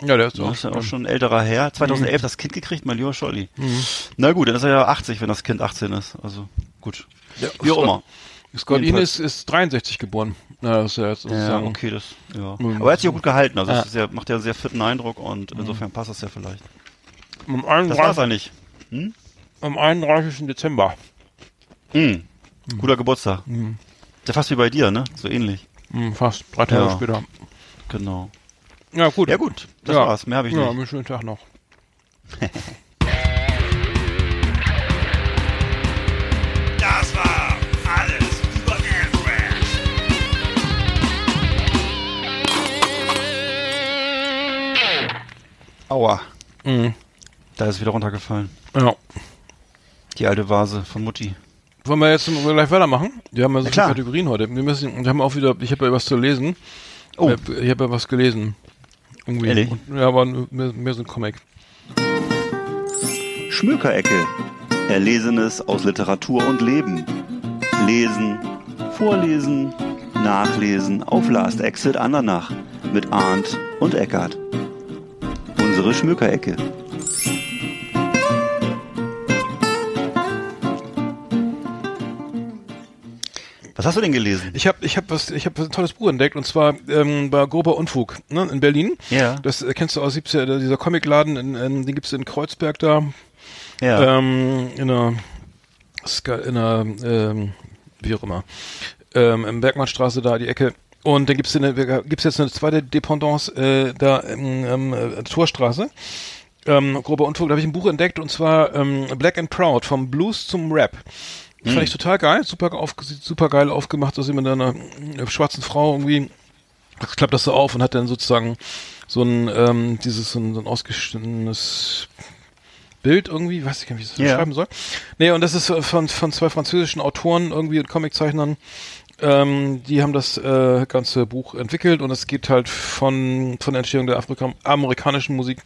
Ja, der ist Das auch, ist ja auch schon ein älterer Herr. Mhm. 2011 das Kind gekriegt, mein lieber Scholli. Na gut, dann ist er ja 80, wenn das Kind 18 ist. Also, gut. Ja, Wie auch immer. Scott Ian ist, ist 63 geboren. Ja, das ist ja jetzt Ja, sozusagen. okay, das, ja. Mhm. Aber er hat sich auch gut gehalten, also Ja. es ist ja, macht ja einen sehr fitten Eindruck und insofern passt das ja vielleicht. Am Das war's 31. eigentlich. Hm? Am 31. Dezember. Hm. Guter Geburtstag. Ist ja fast wie bei dir, ne? So ähnlich. Hm, fast drei Tage Ja. später. Genau. Ja, gut. Ja, gut. Das ja. war's. Mehr habe ich nicht. Ja, einen schönen Tag noch. das war alles über Aircrash. Aua. Mhm. Da ist wieder runtergefallen. Ja. Die alte Vase von Mutti. Wollen wir jetzt gleich weitermachen? Wir haben ja so ja, viele Kategorien heute. Wir müssen, wir haben auch wieder, ich habe ja was zu lesen. Oh. Ich habe ja was gelesen. Irgendwie. Ehrlich? Und, ja, aber mehr, mehr so ein Comic. Schmökerecke. Erlesenes aus Literatur und Leben. Lesen, vorlesen, nachlesen auf Last Exit Andernach mit Arndt und Eckart. Unsere Schmökerecke. Was hast du denn gelesen? Ich habe ich hab was, ich habe ein tolles Buch entdeckt und zwar ähm, bei Grober Unfug ne, in Berlin. Ja. Das äh, kennst du aus 70 dieser Comicladen, in, in, den gibt's in Kreuzberg da. Ja. Ähm, in einer, in einer ähm, wie auch immer, ähm, im Bergmannstraße da die Ecke. Und dann gibt's eine, gibt's jetzt eine zweite Dependance äh, da in ähm, äh, Torstraße. Ähm, grober Unfug, da habe ich ein Buch entdeckt und zwar ähm, Black and Proud vom Blues zum Rap. Fand ich total geil, super, auf, super geil aufgemacht, dass jemand mit einer äh, schwarzen Frau irgendwie klappt das so auf und hat dann sozusagen so ein ähm, dieses so ein, so ein ausgeschnittenes Bild irgendwie, weiß ich gar nicht, wie ich das Ja. beschreiben soll. Nee, und das ist von, von zwei französischen Autoren irgendwie und Comiczeichnern. Ähm, die haben das äh, ganze Buch entwickelt und es geht halt von, von der Entstehung der Afrika amerikanischen Musik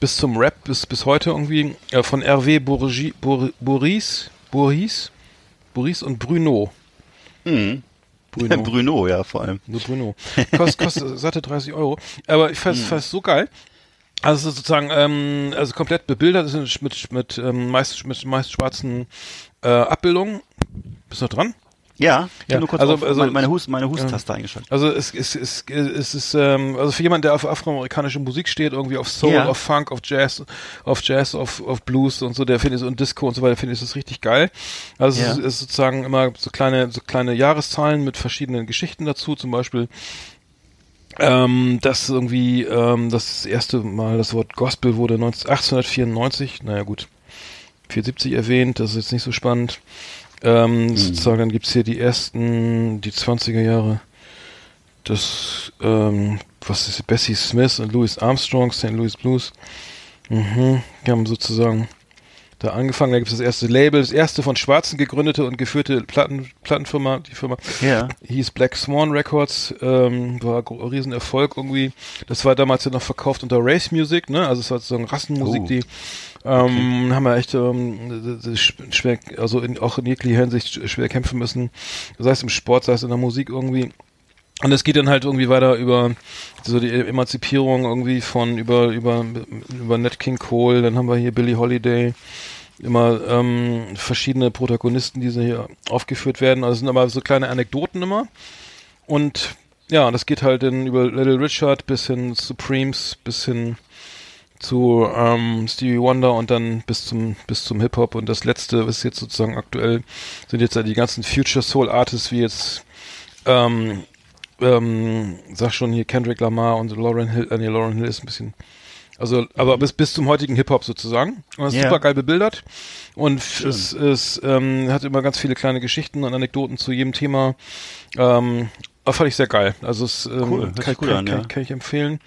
bis zum Rap, bis, bis heute irgendwie, äh, von Hervé Bourgi, Bour, Boris, Boris, Boris und Bruno. Mhm. Bruno. Bruno, ja, vor allem. Nur Bruno. Kost, kostet satte 30 Euro. Aber ich fand es so geil. Also es ist sozusagen, ähm, also komplett bebildert, ist mit, mit, ähm, meist, mit meist schwarzen äh, Abbildungen. Bist du noch dran? Ja, ich Ja, nur kurz also- auf also- meine, meine, Hust, meine Husttaste eingeschaltet. Also es, es, es, es ist, ähm, also für jemanden, der auf afroamerikanische Musik steht, irgendwie auf Soul, Ja. auf Funk, auf Jazz, auf Jazz, auf, auf Blues und so, der findet und Disco und so weiter, finde ich das richtig geil. Also Ja. es ist, sozusagen immer so kleine, so kleine Jahreszahlen mit verschiedenen Geschichten dazu, zum Beispiel ähm, dass irgendwie ähm, das erste Mal das Wort Gospel wurde 19, 1894, naja gut, 74 erwähnt, das ist jetzt nicht so spannend. Ähm, Sozusagen, dann gibt's hier die ersten, die 20er Jahre, das, ähm, was ist Bessie Smith und Louis Armstrong, St. Louis Blues. Mhm, die haben sozusagen da angefangen, da gibt's das erste Label, das erste von Schwarzen gegründete und geführte Platten, Plattenfirma, die Firma Ja. hieß Black Swan Records, ähm, war ein Riesenerfolg irgendwie. Das war damals ja noch verkauft unter Race Music, ne? Also es war sozusagen Rassenmusik, Oh. die ähm, haben wir echt ähm, schwer, also in, auch in jeglicher Hinsicht sch- schwer kämpfen müssen, sei es im Sport, sei es in der Musik irgendwie. Und es geht dann halt irgendwie weiter über so die Emanzipierung irgendwie von über über über Nat King Cole, dann haben wir hier Billie Holiday, immer ähm, verschiedene Protagonisten, die hier aufgeführt werden. Also sind aber so kleine Anekdoten immer. Und ja, das geht halt dann über Little Richard bis hin zu Supremes, bis hin zu ähm, Stevie Wonder und dann bis zum bis zum Hip Hop und das letzte ist jetzt sozusagen aktuell sind jetzt die ganzen Future Soul Artists wie jetzt ähm, ähm, sag schon hier Kendrick Lamar und Lauren Hill, äh, nee, Lauren Hill ist ein bisschen also, aber bis, bis zum heutigen Hip-Hop sozusagen. Und das ist Ja. super geil bebildert. Und es, es ähm, hat immer ganz viele kleine Geschichten und Anekdoten zu jedem Thema. Ähm, fand ich sehr geil. Also es ähm, Cool, kann, gut kann, an, kann, ja. kann ich empfehlen.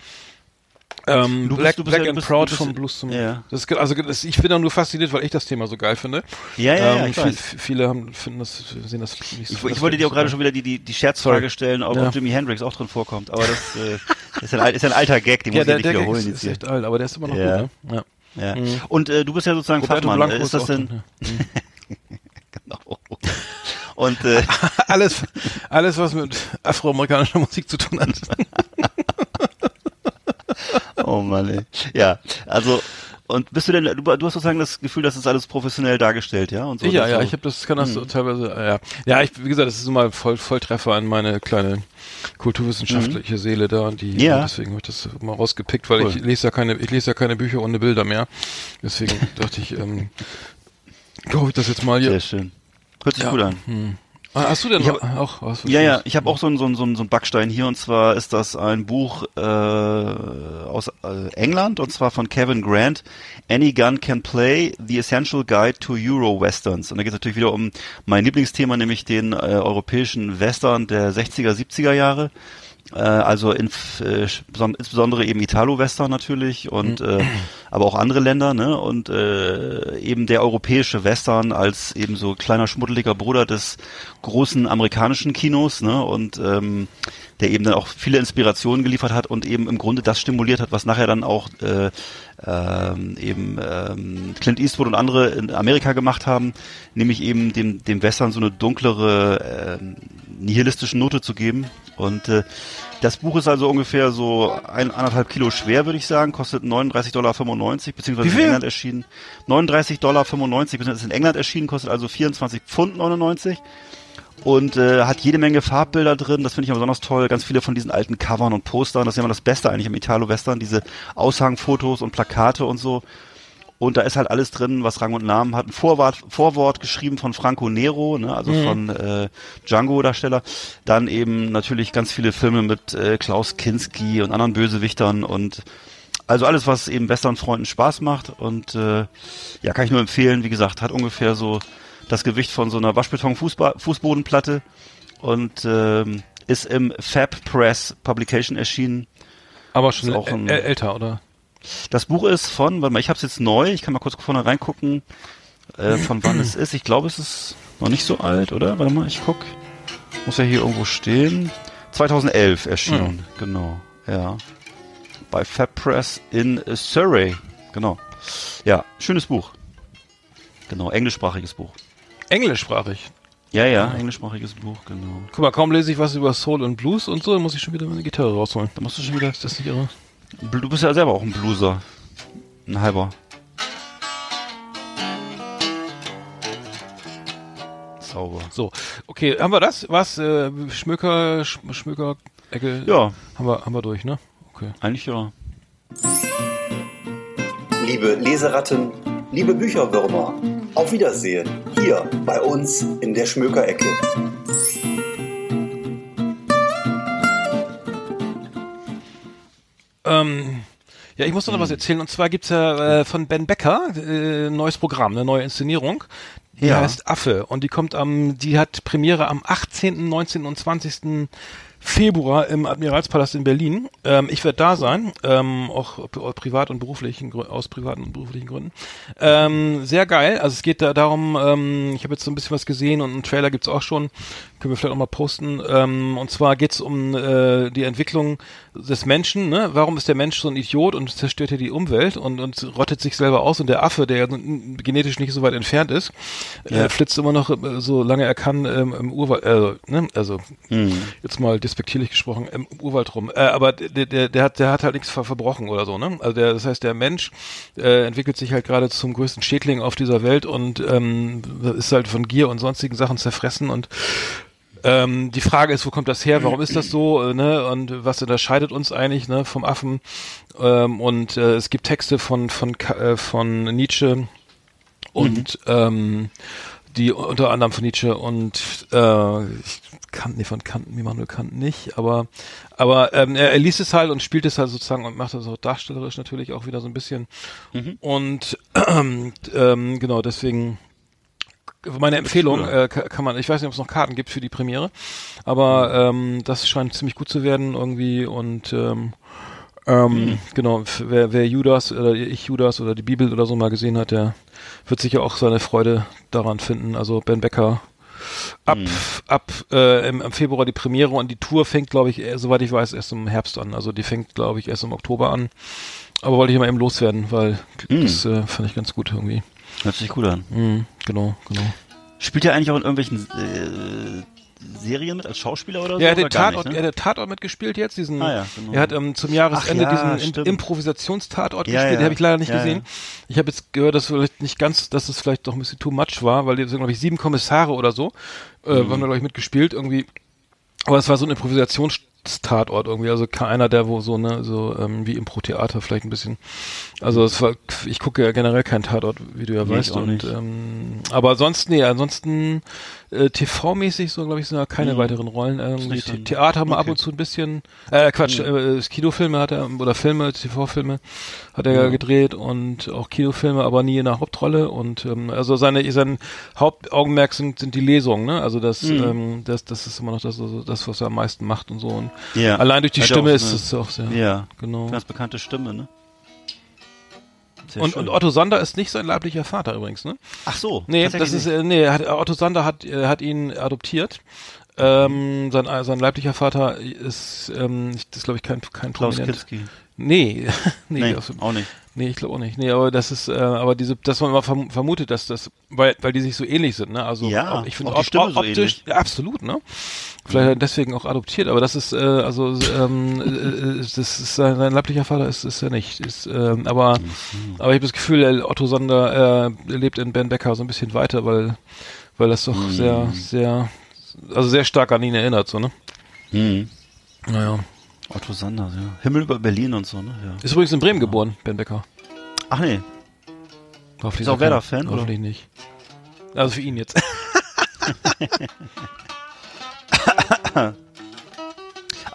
Ähm, Du bist- Black, du bist Black ja- and bist- Proud bist- von Blues zum. ja. Das ist, also das, ich bin da nur fasziniert, weil ich das Thema so geil finde. Ja, ja, ja, ähm, ich viel, viele haben, finden das, sehen das nicht so. Ich, ich wollte dir auch gerade schon wieder die, die, die Scherzfrage stellen, ob, Ja. Jimi Hendrix auch drin vorkommt. Aber das äh, ist, ein, ist ein alter Gag, den Ja, muss ich nicht Gag wiederholen ist, jetzt ist hier. echt alt, aber der ist immer noch Ja. gut, ne? Ja. Ja. Mhm. Und äh, du bist ja sozusagen Roberto Fachmann. Blanco ist das denn? genau. Und äh, alles, alles, was mit afroamerikanischer Musik zu tun hat. Oh Mann, ey. Ja, also und bist du denn, du, du hast sozusagen das Gefühl, das ist alles professionell dargestellt, ja? Und so, ja, das ja, so. ich habe das, kann das so Mhm. teilweise, ja. Ja, ich, wie gesagt, das ist immer voll, Volltreffer an meine kleine kulturwissenschaftliche Seele da, die, Mhm. Ja. deswegen habe ich das mal rausgepickt, weil Cool. ich lese ja keine, ich lese ja keine Bücher ohne Bilder mehr. Deswegen dachte ich, ähm, glaube ich das jetzt mal hier. Sehr schön. Hört sich Ja. gut an. Hm. Ah, Hast du denn hab- auch was? Ja, ja, ich habe auch so einen so einen- so einen so einen Backstein hier und zwar ist das ein Buch äh, aus äh, England und zwar von Kevin Grant. Any Gun Can Play: The Essential Guide to Euro Westerns. Und da geht es natürlich wieder um mein Lieblingsthema, nämlich den äh, europäischen Western der 60er, 70er Jahre. Äh, also in, äh, beson- insbesondere eben Italo-Western natürlich und äh, aber auch andere Länder, ne? Und äh, eben der europäische Western als eben so kleiner schmuddeliger Bruder des großen amerikanischen Kinos, ne? Und ähm, der eben dann auch viele Inspirationen geliefert hat und eben im Grunde das stimuliert hat, was nachher dann auch äh, ähm, eben ähm, Clint Eastwood und andere in Amerika gemacht haben, nämlich eben dem, dem Western so eine dunklere, ähm, nihilistische Note zu geben. Und äh, das Buch ist also ungefähr so ein, anderthalb Kilo schwer, würde ich sagen, kostet 39,95 Dollar, beziehungsweise in? England erschienen. 39,95 Dollar, beziehungsweise ist in England erschienen, kostet also 24 Pfund 99 und äh, hat jede Menge Farbbilder drin. Das finde ich besonders toll. Ganz viele von diesen alten Covern und Postern. Das ist ja immer das Beste eigentlich im Italo-Western. Diese Aushangfotos und Plakate und so. Und da ist halt alles drin, was Rang und Namen hat. Ein Vorwort, Vorwort geschrieben von Franco Nero, ne, also Mhm. von äh, Django-Darsteller. Dann eben natürlich ganz viele Filme mit äh, Klaus Kinski und anderen Bösewichtern und also alles, was eben Western-Freunden Spaß macht. Und äh, ja, kann ich nur empfehlen. Wie gesagt, hat ungefähr so das Gewicht von so einer Waschbeton-Fußbodenplatte und ähm, ist im Fab Press Publication erschienen. Aber schon auch ein- äl- älter, oder? Das Buch ist von, warte mal, ich habe es jetzt neu, ich kann mal kurz vorne reingucken, äh, von wann es ist. Ich glaube, es ist noch nicht so alt, oder? Warte mal, ich guck. Muss ja hier irgendwo stehen. 2011 erschienen, genau, ja. Bei Fab Press in Surrey, genau. Ja, schönes Buch. Genau, englischsprachiges Buch. Englischsprachig. Ja, ja, englischsprachiges Buch, genau. Guck mal, kaum lese ich was über Soul und Blues und so, dann muss ich schon wieder meine Gitarre rausholen. Da musst du schon wieder. Ist das nicht irre? Du bist ja selber auch ein Blueser. Ein halber. Sauber. So, okay, haben wir das? Was? Äh, Schmöker, Sch Schmöker, Ecke? Ja. Haben wir, haben wir durch, ne? Okay. Eigentlich ja. Liebe Leseratten, liebe Bücherwürmer, auf Wiedersehen hier bei uns in der Schmökerecke. Ähm, ja, ich muss noch Hm. was erzählen. Und zwar gibt's ja äh, von Ben Becker äh, ein neues Programm, eine neue Inszenierung. Die Ja. heißt Affe. Und die kommt am, die hat Premiere am 18., 19. und 20. Februar im Admiralspalast in Berlin. Ähm, ich werde da sein, ähm, auch pri- privat und beruflichen aus privaten und beruflichen Gründen. Ähm, sehr geil. Also es geht da darum, ähm, ich habe jetzt so ein bisschen was gesehen und einen Trailer gibt's auch schon. Können wir vielleicht auch mal posten. Ähm, und zwar geht's um äh, die Entwicklung des Menschen. Ne? Warum ist der Mensch so ein Idiot und zerstört hier die Umwelt und, und rottet sich selber aus? Und der Affe, der genetisch nicht so weit entfernt ist, Ja. äh, flitzt immer noch, äh, so lange er kann, ähm, im Urwald, äh, ne? also Mhm. jetzt mal despektierlich gesprochen, im Urwald rum. Äh, aber der, der, der hat, der hat halt nichts ver verbrochen oder so, ne? Also der, das heißt, der Mensch äh, entwickelt sich halt gerade zum größten Schädling auf dieser Welt und ähm, ist halt von Gier und sonstigen Sachen zerfressen und ähm, die Frage ist, wo kommt das her? Warum ist das so? Äh, ne? Und was unterscheidet uns eigentlich ne, vom Affen? Ähm, und äh, es gibt Texte von von äh, von Nietzsche und ähm, die unter anderem von Nietzsche und äh, ich Kant, nee, von Kant, Immanuel Kant nicht, aber aber ähm, er, er liest es halt und spielt es halt sozusagen und macht das auch darstellerisch natürlich auch wieder so ein bisschen. Und ähm, genau deswegen meine Empfehlung äh, ka- kann man, ich weiß nicht, ob es noch Karten gibt für die Premiere, aber ähm, das scheint ziemlich gut zu werden irgendwie und ähm, ähm, genau, f- wer, wer Judas oder ich Judas oder die Bibel oder so mal gesehen hat, der wird sicher auch seine Freude daran finden. Also Ben Becker ab ab äh, im, im Februar die Premiere und die Tour fängt, glaube ich, äh, soweit ich weiß, erst im Herbst an. Also die fängt, glaube ich, erst im Oktober an. Aber wollte ich mal eben loswerden, weil das äh, fand ich ganz gut irgendwie. Hört sich gut an. Mhm, genau, genau. Spielt er eigentlich auch in irgendwelchen äh, Serien mit als Schauspieler oder so? Ja, er hat den Tatort, nicht, er ne? hat den Tatort mitgespielt jetzt, diesen, Ah ja, genau. er hat ähm, zum Jahresende Ach ja, diesen stimmt. Improvisationstatort Ja, gespielt, den habe ich leider nicht gesehen. Ich habe jetzt gehört, dass vielleicht nicht ganz, dass es vielleicht doch ein bisschen too much war, weil die sind, glaube ich, sieben Kommissare oder so, äh, Mhm. haben da, glaube ich, mitgespielt irgendwie. Aber es war so ein Improvisationstatort irgendwie, also keiner, der wo so, ne, so ähm, wie Impro-Theater vielleicht ein bisschen. Also es war, ich gucke ja generell keinen Tatort, wie du ja Nee, weißt. Und nicht. ähm, aber sonst, nee, ansonsten äh, TV-mäßig so, glaube ich, sind da keine Mhm. weiteren Rollen. Irgendwie The Theater haben wir ab okay. und zu ein bisschen, äh, Quatsch, äh, Kinofilme hat er, oder Filme, TV-Filme hat er ja gedreht und auch Kinofilme, aber nie in der Hauptrolle. Und ähm, also seine, sein Hauptaugenmerk sind, sind die Lesungen, ne? Also das, Mhm. ähm, das, das ist immer noch das, also das, was er am meisten macht und so. Und Ja. Allein durch die Hat Stimme ist es auch sehr. Ja, genau. ganz bekannte Stimme, ne? Und, und Otto Sander ist nicht sein leiblicher Vater übrigens, ne? Ach so. Nee, das ist, äh, nee, hat, Otto Sander hat, äh, hat ihn adoptiert. Ähm, sein, äh, sein leiblicher Vater ist, ähm, das glaube ich kein, kein Klaus Prominent. Kinski. Nee, nee, Nee, auch nicht. Nee, ich glaube auch nicht. Nee, aber das ist, äh, aber diese, dass man immer verm vermutet, dass das, weil, weil die sich so ähnlich sind, ne? Also Ja, ich finde auch die Stimme so optisch, ähnlich. absolut, ne? Vielleicht er deswegen auch adoptiert, aber das ist, äh, also, ähm, äh, das ist sein, sein leiblicher Vater ist, ist er nicht. Ist, ähm, aber, Mhm. aber ich habe das Gefühl, Otto Sander äh, lebt in Ben Becker so ein bisschen weiter, weil, weil das doch Mhm. sehr, sehr, also sehr stark an ihn erinnert, so, ne? Mhm. Naja. Otto Sanders, ja. Himmel über Berlin und so, ne? Ja. Ist übrigens in Bremen geboren, Ben Becker. Ach nee. Hoffentlich Ist auch Werder-Fan, oder? Hoffentlich nicht. Also für ihn jetzt.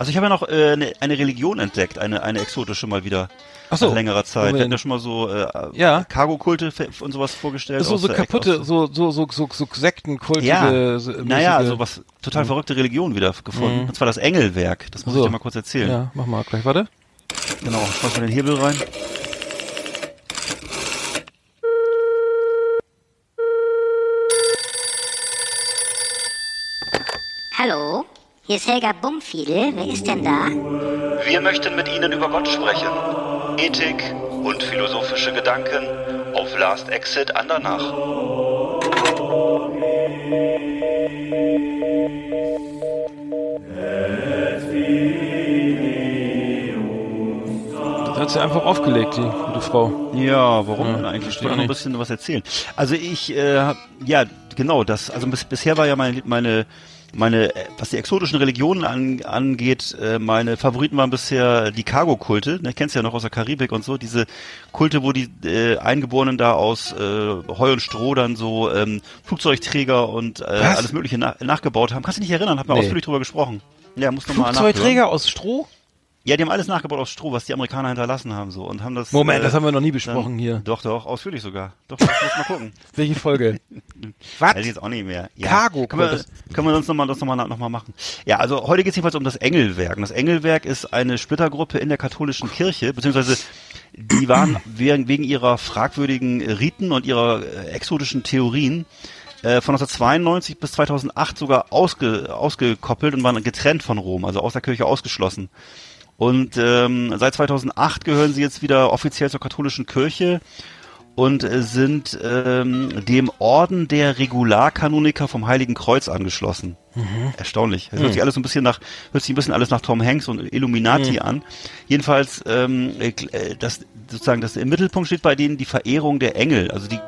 Also ich habe ja noch äh, eine, eine Religion entdeckt, eine, eine exotische mal wieder. Ach so. Nach längerer Zeit. Wir hatten ja schon mal so äh, Ja. Cargo-Kulte und sowas vorgestellt. so, so kaputte, so, so, so, so, so sektenkultige. Ja, so- naja, so was total verrückte Religion wieder gefunden. Mhm. Und zwar das Engelwerk. Das muss So. ich dir mal kurz erzählen. Ja, mach mal gleich, warte. Genau, schmeiß mal den Hebel rein. Hallo, hier ist Helga Bumfiedel. Wer ist denn da? Wir möchten mit Ihnen über Gott sprechen. Ethik und philosophische Gedanken auf Last Exit Andernach. Das hat sie einfach aufgelegt, die gute Frau. Ja, warum Ja, denn eigentlich? Ich wollte noch ein bisschen was erzählen. Also ich, äh, hab- ja, genau, das, also bis, bisher war ja meine, meine, meine, was die exotischen Religionen an, angeht, äh, meine Favoriten waren bisher die Cargo-Kulte, ne, kennst du ja noch aus der Karibik und so, diese Kulte, wo die äh, Eingeborenen da aus äh, Heu und Stroh dann so ähm, Flugzeugträger und äh, Was? alles mögliche na nachgebaut haben. Kannst du dich nicht erinnern? Hat man Nee. ausführlich drüber gesprochen. Ja, musst du mal Flugzeugträger aus Stroh? Ja, die haben alles nachgebaut aus Stroh, was die Amerikaner hinterlassen haben so und haben das. Moment, äh, das haben wir noch nie besprochen dann, hier. Doch, doch, ausführlich sogar. Doch, das muss mal gucken. Welche Folge? Was? Weiß ich jetzt auch nicht mehr. Ja. Cargo können wir, können wir uns nochmal das nochmal noch mal machen. Ja, also heute geht es jedenfalls um das Engelwerk. Und das Engelwerk ist eine Splittergruppe in der katholischen Kirche, beziehungsweise die waren wegen, wegen ihrer fragwürdigen Riten und ihrer äh, exotischen Theorien äh, von 1992 bis 2008 sogar ausge, ausgekoppelt und waren getrennt von Rom, also aus der Kirche ausgeschlossen. Und ähm, seit 2008 gehören sie jetzt wieder offiziell zur katholischen Kirche und sind ähm, dem Orden der Regularkanoniker vom Heiligen Kreuz angeschlossen. Erstaunlich. Das hört sich alles so ein bisschen nach, hört sich ein bisschen alles nach Tom Hanks und Illuminati an. Jedenfalls, ähm, äh, das sozusagen, das im Mittelpunkt steht bei denen die Verehrung der Engel. Also die,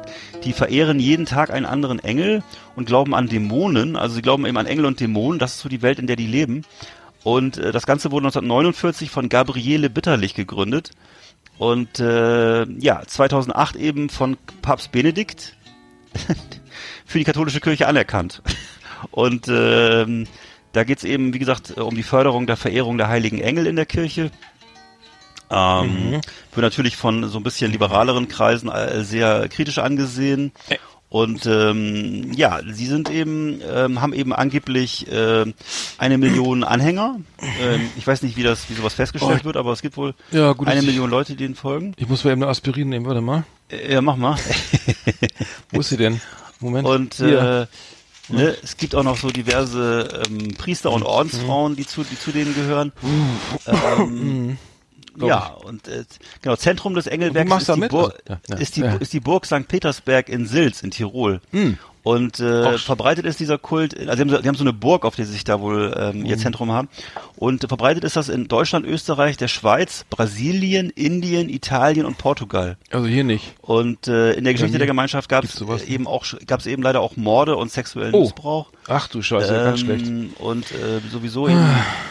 die verehren jeden Tag einen anderen Engel und glauben an Dämonen. Also sie glauben eben an Engel und Dämonen. Das ist so die Welt, in der die leben. Und äh, das Ganze wurde 1949 von Gabriele Bitterlich gegründet. Und äh, ja, 2008 eben von Papst Benedikt für die katholische Kirche anerkannt. Und ähm, da geht's eben, wie gesagt, um die Förderung der Verehrung der heiligen Engel in der Kirche. Ähm, Wird natürlich von so ein bisschen liberaleren Kreisen äh, sehr kritisch angesehen. Und ähm, ja, sie sind eben, ähm, haben eben angeblich äh, eine Million Anhänger. Ähm, ich weiß nicht, wie das, wie sowas festgestellt Oh. wird, aber es gibt wohl Ja, gut, eine ich- Million Leute, die ihnen folgen. Ich muss mal eben eine Aspirin nehmen, warte mal. Äh, Ja, mach mal. Wo ist sie denn? Moment. Und Hier. äh, ne, es gibt auch noch so diverse ähm, Priester Mhm. und Ordensfrauen, die zu, die zu denen gehören. Ähm, ja, und äh, genau, Zentrum des Engelwerks ist die, Also, ja, ja, ist, die, ja. ist die Burg St. Petersberg in Silz in Tirol. Hm. Und äh, verbreitet ist dieser Kult, also die haben, so- die haben so eine Burg, auf der sie sich da wohl ähm, Mhm. ihr Zentrum haben. Und verbreitet ist das in Deutschland, Österreich, der Schweiz, Brasilien, Indien, Italien und Portugal. Also hier nicht. Und äh, in der Geschichte hier der Gemeinschaft gab es eben auch gab es eben leider auch Morde und sexuellen Oh. Missbrauch. Ach du Scheiße, ganz schlecht. Ähm, Und äh, sowieso eben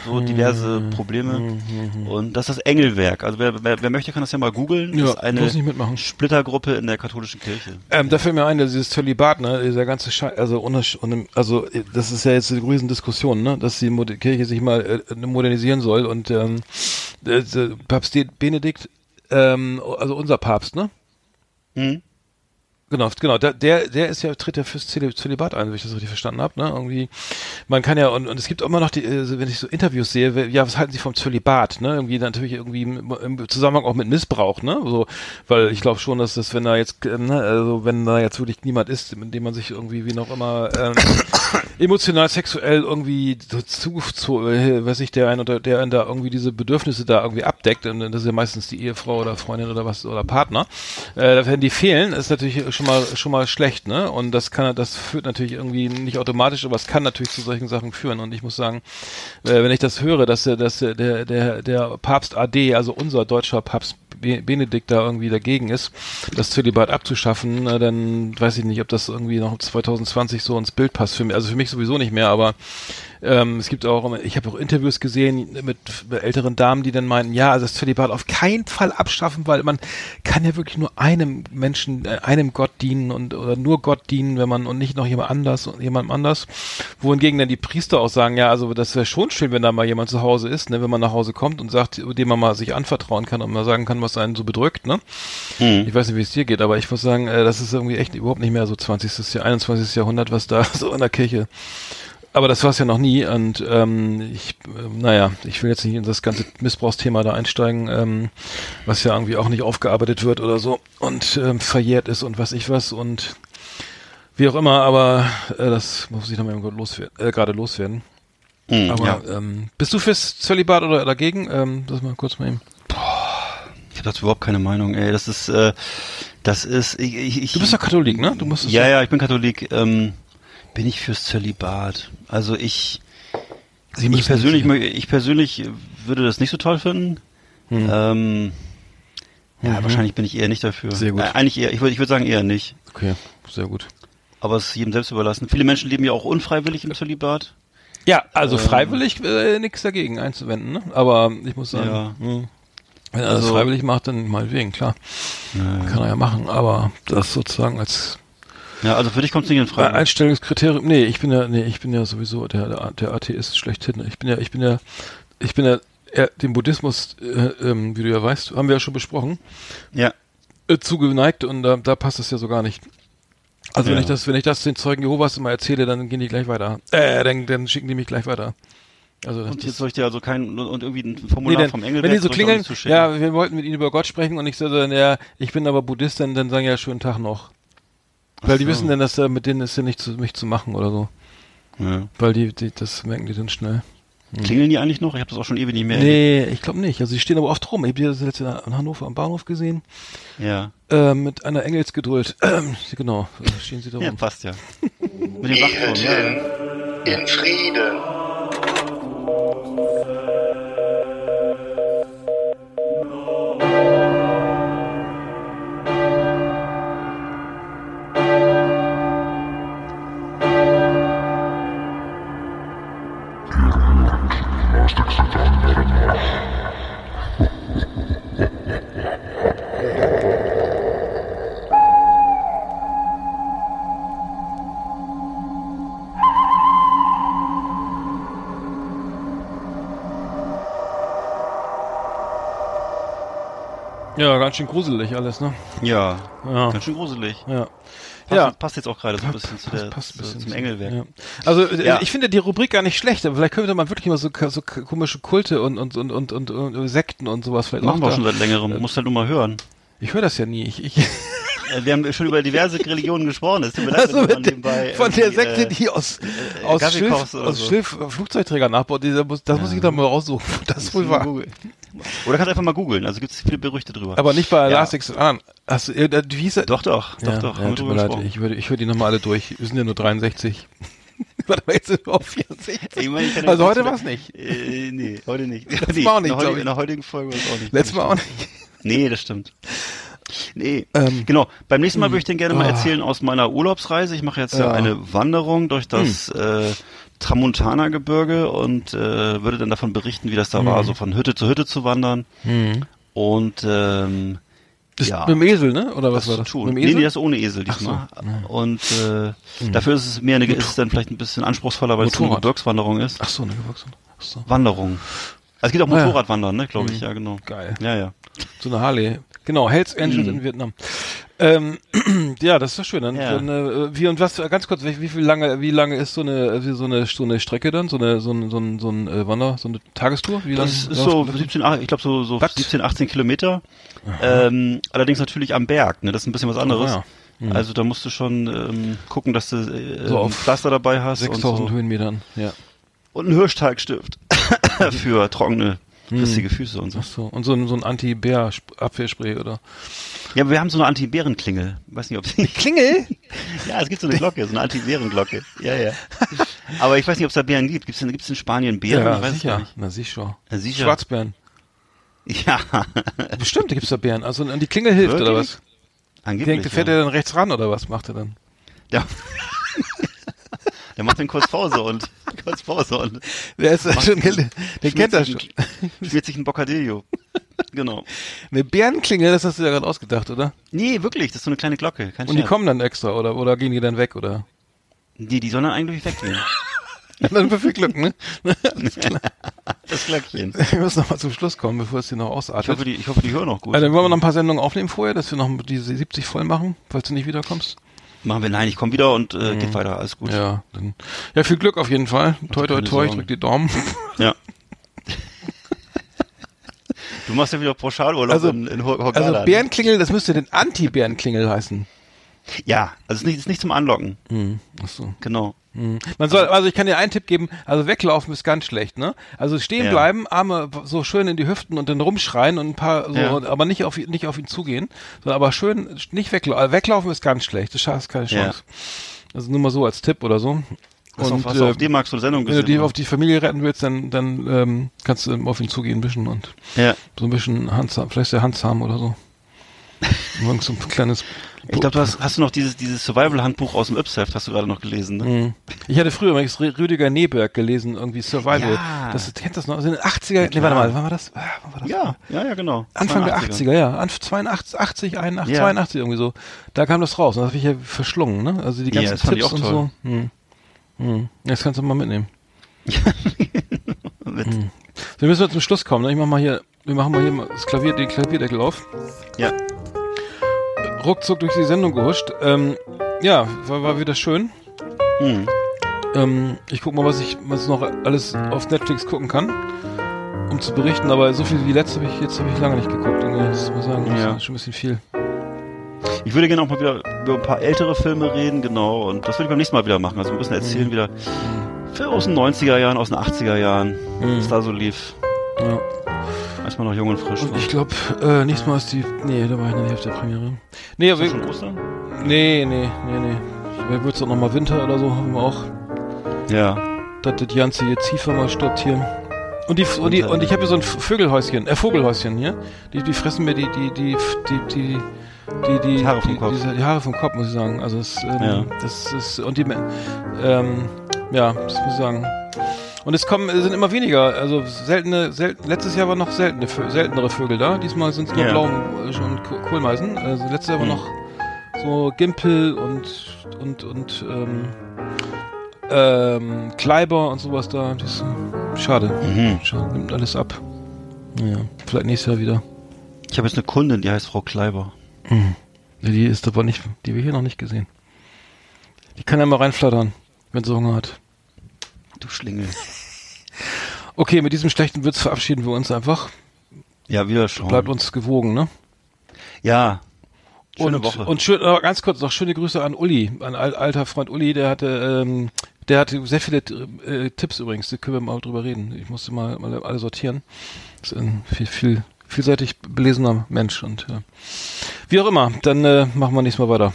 so diverse Mhm. Probleme. Und das ist das Engelwerk. Also wer, wer, wer möchte, kann das ja mal googeln. Ja, das ist eine. Splittergruppe in der katholischen Kirche. Ähm, da fällt mir ein, dass dieses Zölibat, ne, dieser ganze Scheiß, also, ohne, ohne, also das ist ja jetzt eine riesen Diskussion, ne, dass die Kirche sich mal äh, modernisieren soll und ähm, äh, Papst Benedikt, ähm, also unser Papst, ne, Mhm. Genau, genau. Der, der, ist ja, tritt ja fürs Zöli- Zölibat ein, wenn ich das richtig verstanden habe. Ne? Irgendwie, man kann ja, und, und es gibt immer noch die, äh, wenn ich so Interviews sehe, ja, was halten Sie vom Zölibat, ne? Irgendwie natürlich irgendwie im, Zusammenhang auch mit Missbrauch, ne? So, weil ich glaube schon, dass das, wenn da jetzt, äh, ne, also wenn da jetzt wirklich niemand ist, mit dem man sich irgendwie wie noch immer ähm, emotional, sexuell irgendwie zu, zu äh, weiß ich, der ein oder der einen da irgendwie diese Bedürfnisse da irgendwie abdeckt, und das ist ja meistens die Ehefrau oder Freundin oder was oder Partner, äh, wenn die fehlen, ist natürlich schon mal schon mal schlecht, ne? Und das kann das führt natürlich irgendwie nicht automatisch, aber es kann natürlich zu solchen Sachen führen. Und ich muss sagen, äh, wenn ich das höre, dass der, dass der, der, der, der Papst AD, also unser deutscher Papst Be- Benedikt da irgendwie dagegen ist, das Zölibat abzuschaffen, äh, dann weiß ich nicht, ob das irgendwie noch 2020 so ins Bild passt für mich. Also für mich sowieso nicht mehr, aber ähm, es gibt auch, ich habe auch Interviews gesehen mit älteren Damen, die dann meinten, ja, also das Zölibat auf keinen Fall abschaffen, weil man kann ja wirklich nur einem Menschen, äh, einem Gott dienen und oder nur Gott dienen, wenn man und nicht noch jemand anders und jemandem anders. Wohingegen dann die Priester auch sagen, ja, also das wäre schon schön, wenn da mal jemand zu Hause ist, ne, wenn man nach Hause kommt und sagt, dem man mal sich anvertrauen kann und mal sagen kann, was einen so bedrückt, ne? Ich weiß nicht, wie es dir geht, aber ich muss sagen, äh, das ist irgendwie echt überhaupt nicht mehr so 20. Jahr, 21. Jahrhundert, was da so in der Kirche aber das war es ja noch nie und ähm, ich, äh, naja, ich will jetzt nicht in das ganze Missbrauchsthema da einsteigen, ähm, was ja irgendwie auch nicht aufgearbeitet wird oder so und ähm, verjährt ist und was ich was und wie auch immer, aber äh, das muss ich noch mal loswerden, äh, gerade loswerden. Hm, aber ja. ähm, bist du fürs Zölibat oder dagegen? Ähm, das mal kurz mal eben. Ich habe dazu überhaupt keine Meinung, ey. Das ist, äh, das ist, ich, ich, Du bist ja Katholik, ne? Du musst es Ja, ja, ich bin Katholik. Ähm, bin ich fürs Zölibat? Also ich, ich persönlich, ich persönlich würde das nicht so toll finden. Hm. Ähm, ja, Mhm. wahrscheinlich bin ich eher nicht dafür. Sehr gut. Äh, eigentlich eher, ich würde, ich würde sagen eher nicht. Okay, sehr gut. Aber es ist jedem selbst überlassen. Viele Menschen leben ja auch unfreiwillig im Zölibat. Ja, also Ähm, freiwillig äh, nichts dagegen einzuwenden, ne? Aber ich muss sagen, Ja. mh, wenn er das Also- freiwillig macht, dann meinetwegen, klar. Kann er ja machen, aber das sozusagen als Ja, also für dich kommt es nicht in Frage. Einstellungskriterium. Nee, ich bin ja, nee, ich bin ja sowieso der, der, Atheist schlechthin. Ich bin ja, ich bin ja, ich bin ja eher dem Buddhismus, äh, ähm, wie du ja weißt, haben wir ja schon besprochen, Ja. äh, zugeneigt und da, da passt es ja so gar nicht. Also wenn Ja. ich das, wenn ich das den Zeugen Jehovas immer erzähle, dann gehen die gleich weiter. Äh, dann, dann schicken die mich gleich weiter. Also Und jetzt soll ich dir also kein und irgendwie ein Nee, Formular denn, vom Engel wenn die so klingeln, ja, wir wollten mit ihnen über Gott sprechen und ich so, dann, ja, ich bin aber Buddhist, dann, dann sagen ja schönen Tag noch. Weil die so. wissen dann, dass da mit denen ist ja nicht zu, mich zu machen oder so. Ja. Weil die, die das merken die dann schnell. Klingeln die eigentlich noch? Ich habe das auch schon ewig nicht mehr. Nee, ich glaube nicht. Also die stehen aber oft rum. Ich habe die das letzte Jahr in Hannover am Bahnhof gesehen. Ja. Äh, mit einer Engelsgeduld. Genau, da stehen sie da rum. Ja, passt ja. Mit dem Wachturm, ja. ja. In Frieden. Ja, ganz schön gruselig alles, ne? Ja, Ja. ganz schön gruselig. Ja. Passt, Ja. passt jetzt auch gerade so ein bisschen zu der, passt bisschen zum zu- Engelwerk. Ja. Also äh, Ja. ich finde die Rubrik gar nicht schlecht, aber vielleicht können wir mal wirklich mal so, so komische Kulte und und und und, und, Sekten und sowas vielleicht Machen wir schon seit längerem. Musst halt nur mal hören. Ich höre das ja nie. Ich, ich Äh, Wir haben schon über diverse Religionen gesprochen. Es tut mir leid, also mit, nebenbei von der Sekte, äh, die aus äh, aus Kaffee oder aus so. Schilf Flugzeugträger nachbaut. Dieser muss, das muss ich dann mal raussuchen. Das wohl war. Oder kannst einfach mal googeln. Also gibt es viele Berüchte drüber. Aber nicht bei Ja. Elastic und anderen. Hast du, äh, wie hieß er? Doch, doch, doch, ja, doch. Ja, tut mir leid, ich würde, ich die nochmal alle durch. Wir sind ja nur 63. Warte mal, jetzt sind wir auf 64. Ich meine, ich also heute war es nicht. Äh, nee, heute nicht. Letztes nee, Mal auch nicht, in der heutigen Folge war es auch nicht. Letztes Mal auch nicht. Nee, das stimmt. Nee, Ähm, genau. Beim nächsten Mal würde ich dir gerne mal Ah. erzählen aus meiner Urlaubsreise. Ich mache jetzt ja, Ja. eine Wanderung durch das Hm. äh, Tramontana-Gebirge und äh, würde dann davon berichten, wie das da Hm. war, so von Hütte zu Hütte zu wandern. Hm. Und ähm, Das ja, Mit dem Esel, ne? Oder was das war das? Tun. Mit dem Nee, Esel? nee, das ist ohne Esel so, diesmal. ja. Und äh, Hm. dafür ist es mehr eine, ist es dann vielleicht ein bisschen anspruchsvoller, weil es so eine Motorrad. Gebirgswanderung ist. Ach so, eine. Ach so. Wanderung. Also es geht auch Ah. Motorradwandern, ne, glaube ich, Mhm. ja, genau. Geil. Ja, ja. So eine Harley. Genau, Hells Angels Mhm. in Vietnam. Ähm, ja, das ist doch schön. Dann, Ja. dann äh, wie und was ganz kurz, wie, wie viel lange, wie lange ist so eine wie so eine so eine Strecke dann, so eine so ein so ein, so ein äh, Wander, so eine Tagestour? Wie? Das ist so 17, ach, ich glaube so, so Was? 17, 18 Kilometer. Ähm, allerdings natürlich am Berg, ne? Das ist ein bisschen was anderes. Ah, ja. Also da musst du schon ähm, gucken, dass du äh, So ein auf Pflaster dabei hast 6000 und, so. Höhenmetern. Ja. und einen Hirschteigstift für trockene. Rissige Füße und so. Ach so und so ein so ein Anti-Bär-Abwehrspray oder? Ja, aber wir haben so eine Anti-Bärenklingel. Weiß nicht, ob sie. Klingel? ja, es gibt so eine Glocke, so eine Anti-Bärenglocke. Ja, ja. Aber ich weiß nicht, ob es da Bären gibt. Gibt es in, gibt's in Spanien Bären? Ja, ich es sicher. Na sicher. Na, sicher. Schwarzbären. Ja. Bestimmt gibt's da Bären. Also und die Klingel hilft oder Wirklich? was? Angeblich. Fährt ja. er dann rechts ran oder was macht er dann? Ja. Der macht dann kurz Pause und kurz Pause und Der ist macht- schon, den kennt er schon. Schmiert sich ein Bocadillo. Genau. Eine Bärenklingel, das hast du ja gerade ausgedacht, oder? Nee, wirklich, das ist so eine kleine Glocke. Kein Und die kommen dann extra oder oder gehen die dann weg oder? Die, die sollen dann eigentlich weggehen. dann für viel Glück, ne? Das Glöckchen. Wir müssen noch mal zum Schluss kommen, bevor es hier noch ausartet. Ich hoffe, die, ich hoffe, die hören auch gut. Also, dann wollen wir noch ein paar Sendungen aufnehmen vorher, dass wir noch diese 70 voll machen, falls du nicht wiederkommst. Machen wir, nein, ich komme wieder und äh, geht weiter, alles gut. Mhm. Ja, dann, ja, viel Glück auf jeden Fall. Toi, toi, toi, ich drück die Daumen. Ja. Du machst ja wieder Pauschalurlaub Also, in, in Hor- Hurghada, also? Bärenklingel, das müsste den Anti-Bärenklingel heißen. Ja, also es ist nicht, ist zum Anlocken. Hm, ach so. Genau. Hm. Man soll, also ich kann dir einen Tipp geben, also weglaufen ist ganz schlecht, ne? Also stehen Ja. bleiben, Arme so schön in die Hüften und dann rumschreien und ein paar so, Ja. aber nicht auf nicht auf ihn zugehen, sondern aber schön nicht weglaufen. Also weglaufen ist ganz schlecht, das hast keine Ja. Chance. Also nur mal so als Tipp oder so. Du und auf, du äh, auf D-Max so eine Sendung wenn du gesehen? die auf die Familie retten willst, dann dann ähm, kannst du auf ihn zugehen ein bisschen und ja. so ein bisschen Handsam, vielleicht der Handsam oder so. Irgend so ein kleines Ich glaube, du hast, hast du noch dieses, dieses Survival-Handbuch aus dem Yps-Heft, hast du gerade noch gelesen, ne? Mhm. Ich hatte früher übrigens Rü- Rüdiger Neberg gelesen, irgendwie Survival. Ja. Das kennt das noch? Also in den 80er, nee, warte mal, wann war das? Ah, Wann war das? Ja, ja, ja, genau. Anfang der 82er. 80er, ja. Anf 82, 80, 81, Ja. 82 irgendwie so. Da kam das raus. Und das habe ich ja verschlungen, ne? Also die Ja, ganzen ich Tipps auch und toll. so. Hm. Hm. Das kannst du mal mitnehmen. Mit, Hm. Wir müssen jetzt zum Schluss kommen, ne? Ich mach mal hier, wir machen mal hier mal das Klavier, den Klavierdeckel auf. Ja. Ruckzuck durch die Sendung gehuscht. Ähm, ja, war, war wieder schön. Hm. Ähm, ich guck mal, was ich was noch alles auf Netflix gucken kann, um zu berichten. Aber so viel wie letztes habe ich jetzt habe ich lange nicht geguckt. Irgendwie. Das muss sagen, das Ja. ist schon ein bisschen viel. Ich würde gerne auch mal wieder über ein paar ältere Filme reden, genau. Und das würde ich beim nächsten Mal wieder machen. Also ein bisschen erzählen Mhm. wieder aus den 90er Jahren, aus den 80er Jahren, Mhm. was da so lief. Ja. Als man noch jung und frisch Und war. ich glaube, äh, nächstes Mal ist die. Nee, da war ich noch nicht auf der Premiere. Nee, Ist aber das schon Ostern? nee, nee, nee, nee. Vielleicht wird's auch noch mal Winter oder so, hoffen wir auch. Ja. Dass das ganze hier Ziefer mal stoppt hier. Und die und die und ich habe hier so ein Vögelhäuschen, äh Vogelhäuschen hier. Die die fressen mir die die die die die die die, Die Haare vom die, Kopf. Diese, die Haare vom Kopf muss ich sagen. Also es, ähm, Ja. das ist und die ähm, ja, das muss ich sagen. Und es kommen es sind immer weniger, also seltene selten, letztes Jahr waren noch seltene seltenere Vögel da. Diesmal sind es nur Ja. Blau und Ko- Kohlmeisen. Also letztes Jahr war Hm. noch so Gimpel und und und ähm, ähm, Kleiber und sowas da. Das äh, schade. Mhm. schade. Nimmt alles ab. Naja, vielleicht nächstes Jahr wieder. Ich habe jetzt eine Kundin, die heißt Frau Kleiber. Mhm. Die ist aber nicht, die wir hier noch nicht gesehen. Die kann ja mal reinflattern, wenn sie Hunger hat. Du Schlingel. Okay, mit diesem schlechten Witz verabschieden wir uns einfach. Ja, wieder schon. Bleibt uns gewogen, ne? Ja. Schöne und, Woche. Und schön, ganz kurz noch schöne Grüße an Uli, an al alter Freund Uli, der hatte, ähm, der hatte sehr viele äh, Tipps übrigens, da können wir mal drüber reden. Ich musste mal, mal alle sortieren. Das ist ein viel, viel, vielseitig belesener Mensch und äh, wie auch immer, dann äh, machen wir nächstes Mal weiter.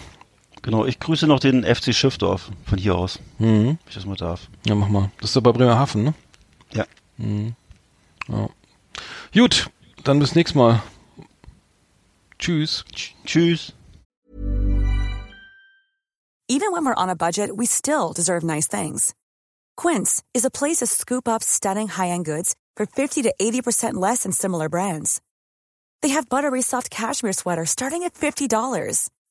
Genau, ich grüße noch den FC Schiffdorf von hier aus, Mhm. wenn ich das mal darf. Ja, mach mal. Das ist doch bei Bremerhaven, ne? Ja. Mhm. ja. Gut, dann bis nächstes Mal. Tschüss. Tschüss. Even when we're on a budget, we still deserve nice things. Quince is a place to scoop up stunning high-end goods for 50 to 80% less than similar brands. They have buttery soft cashmere sweaters starting at $50,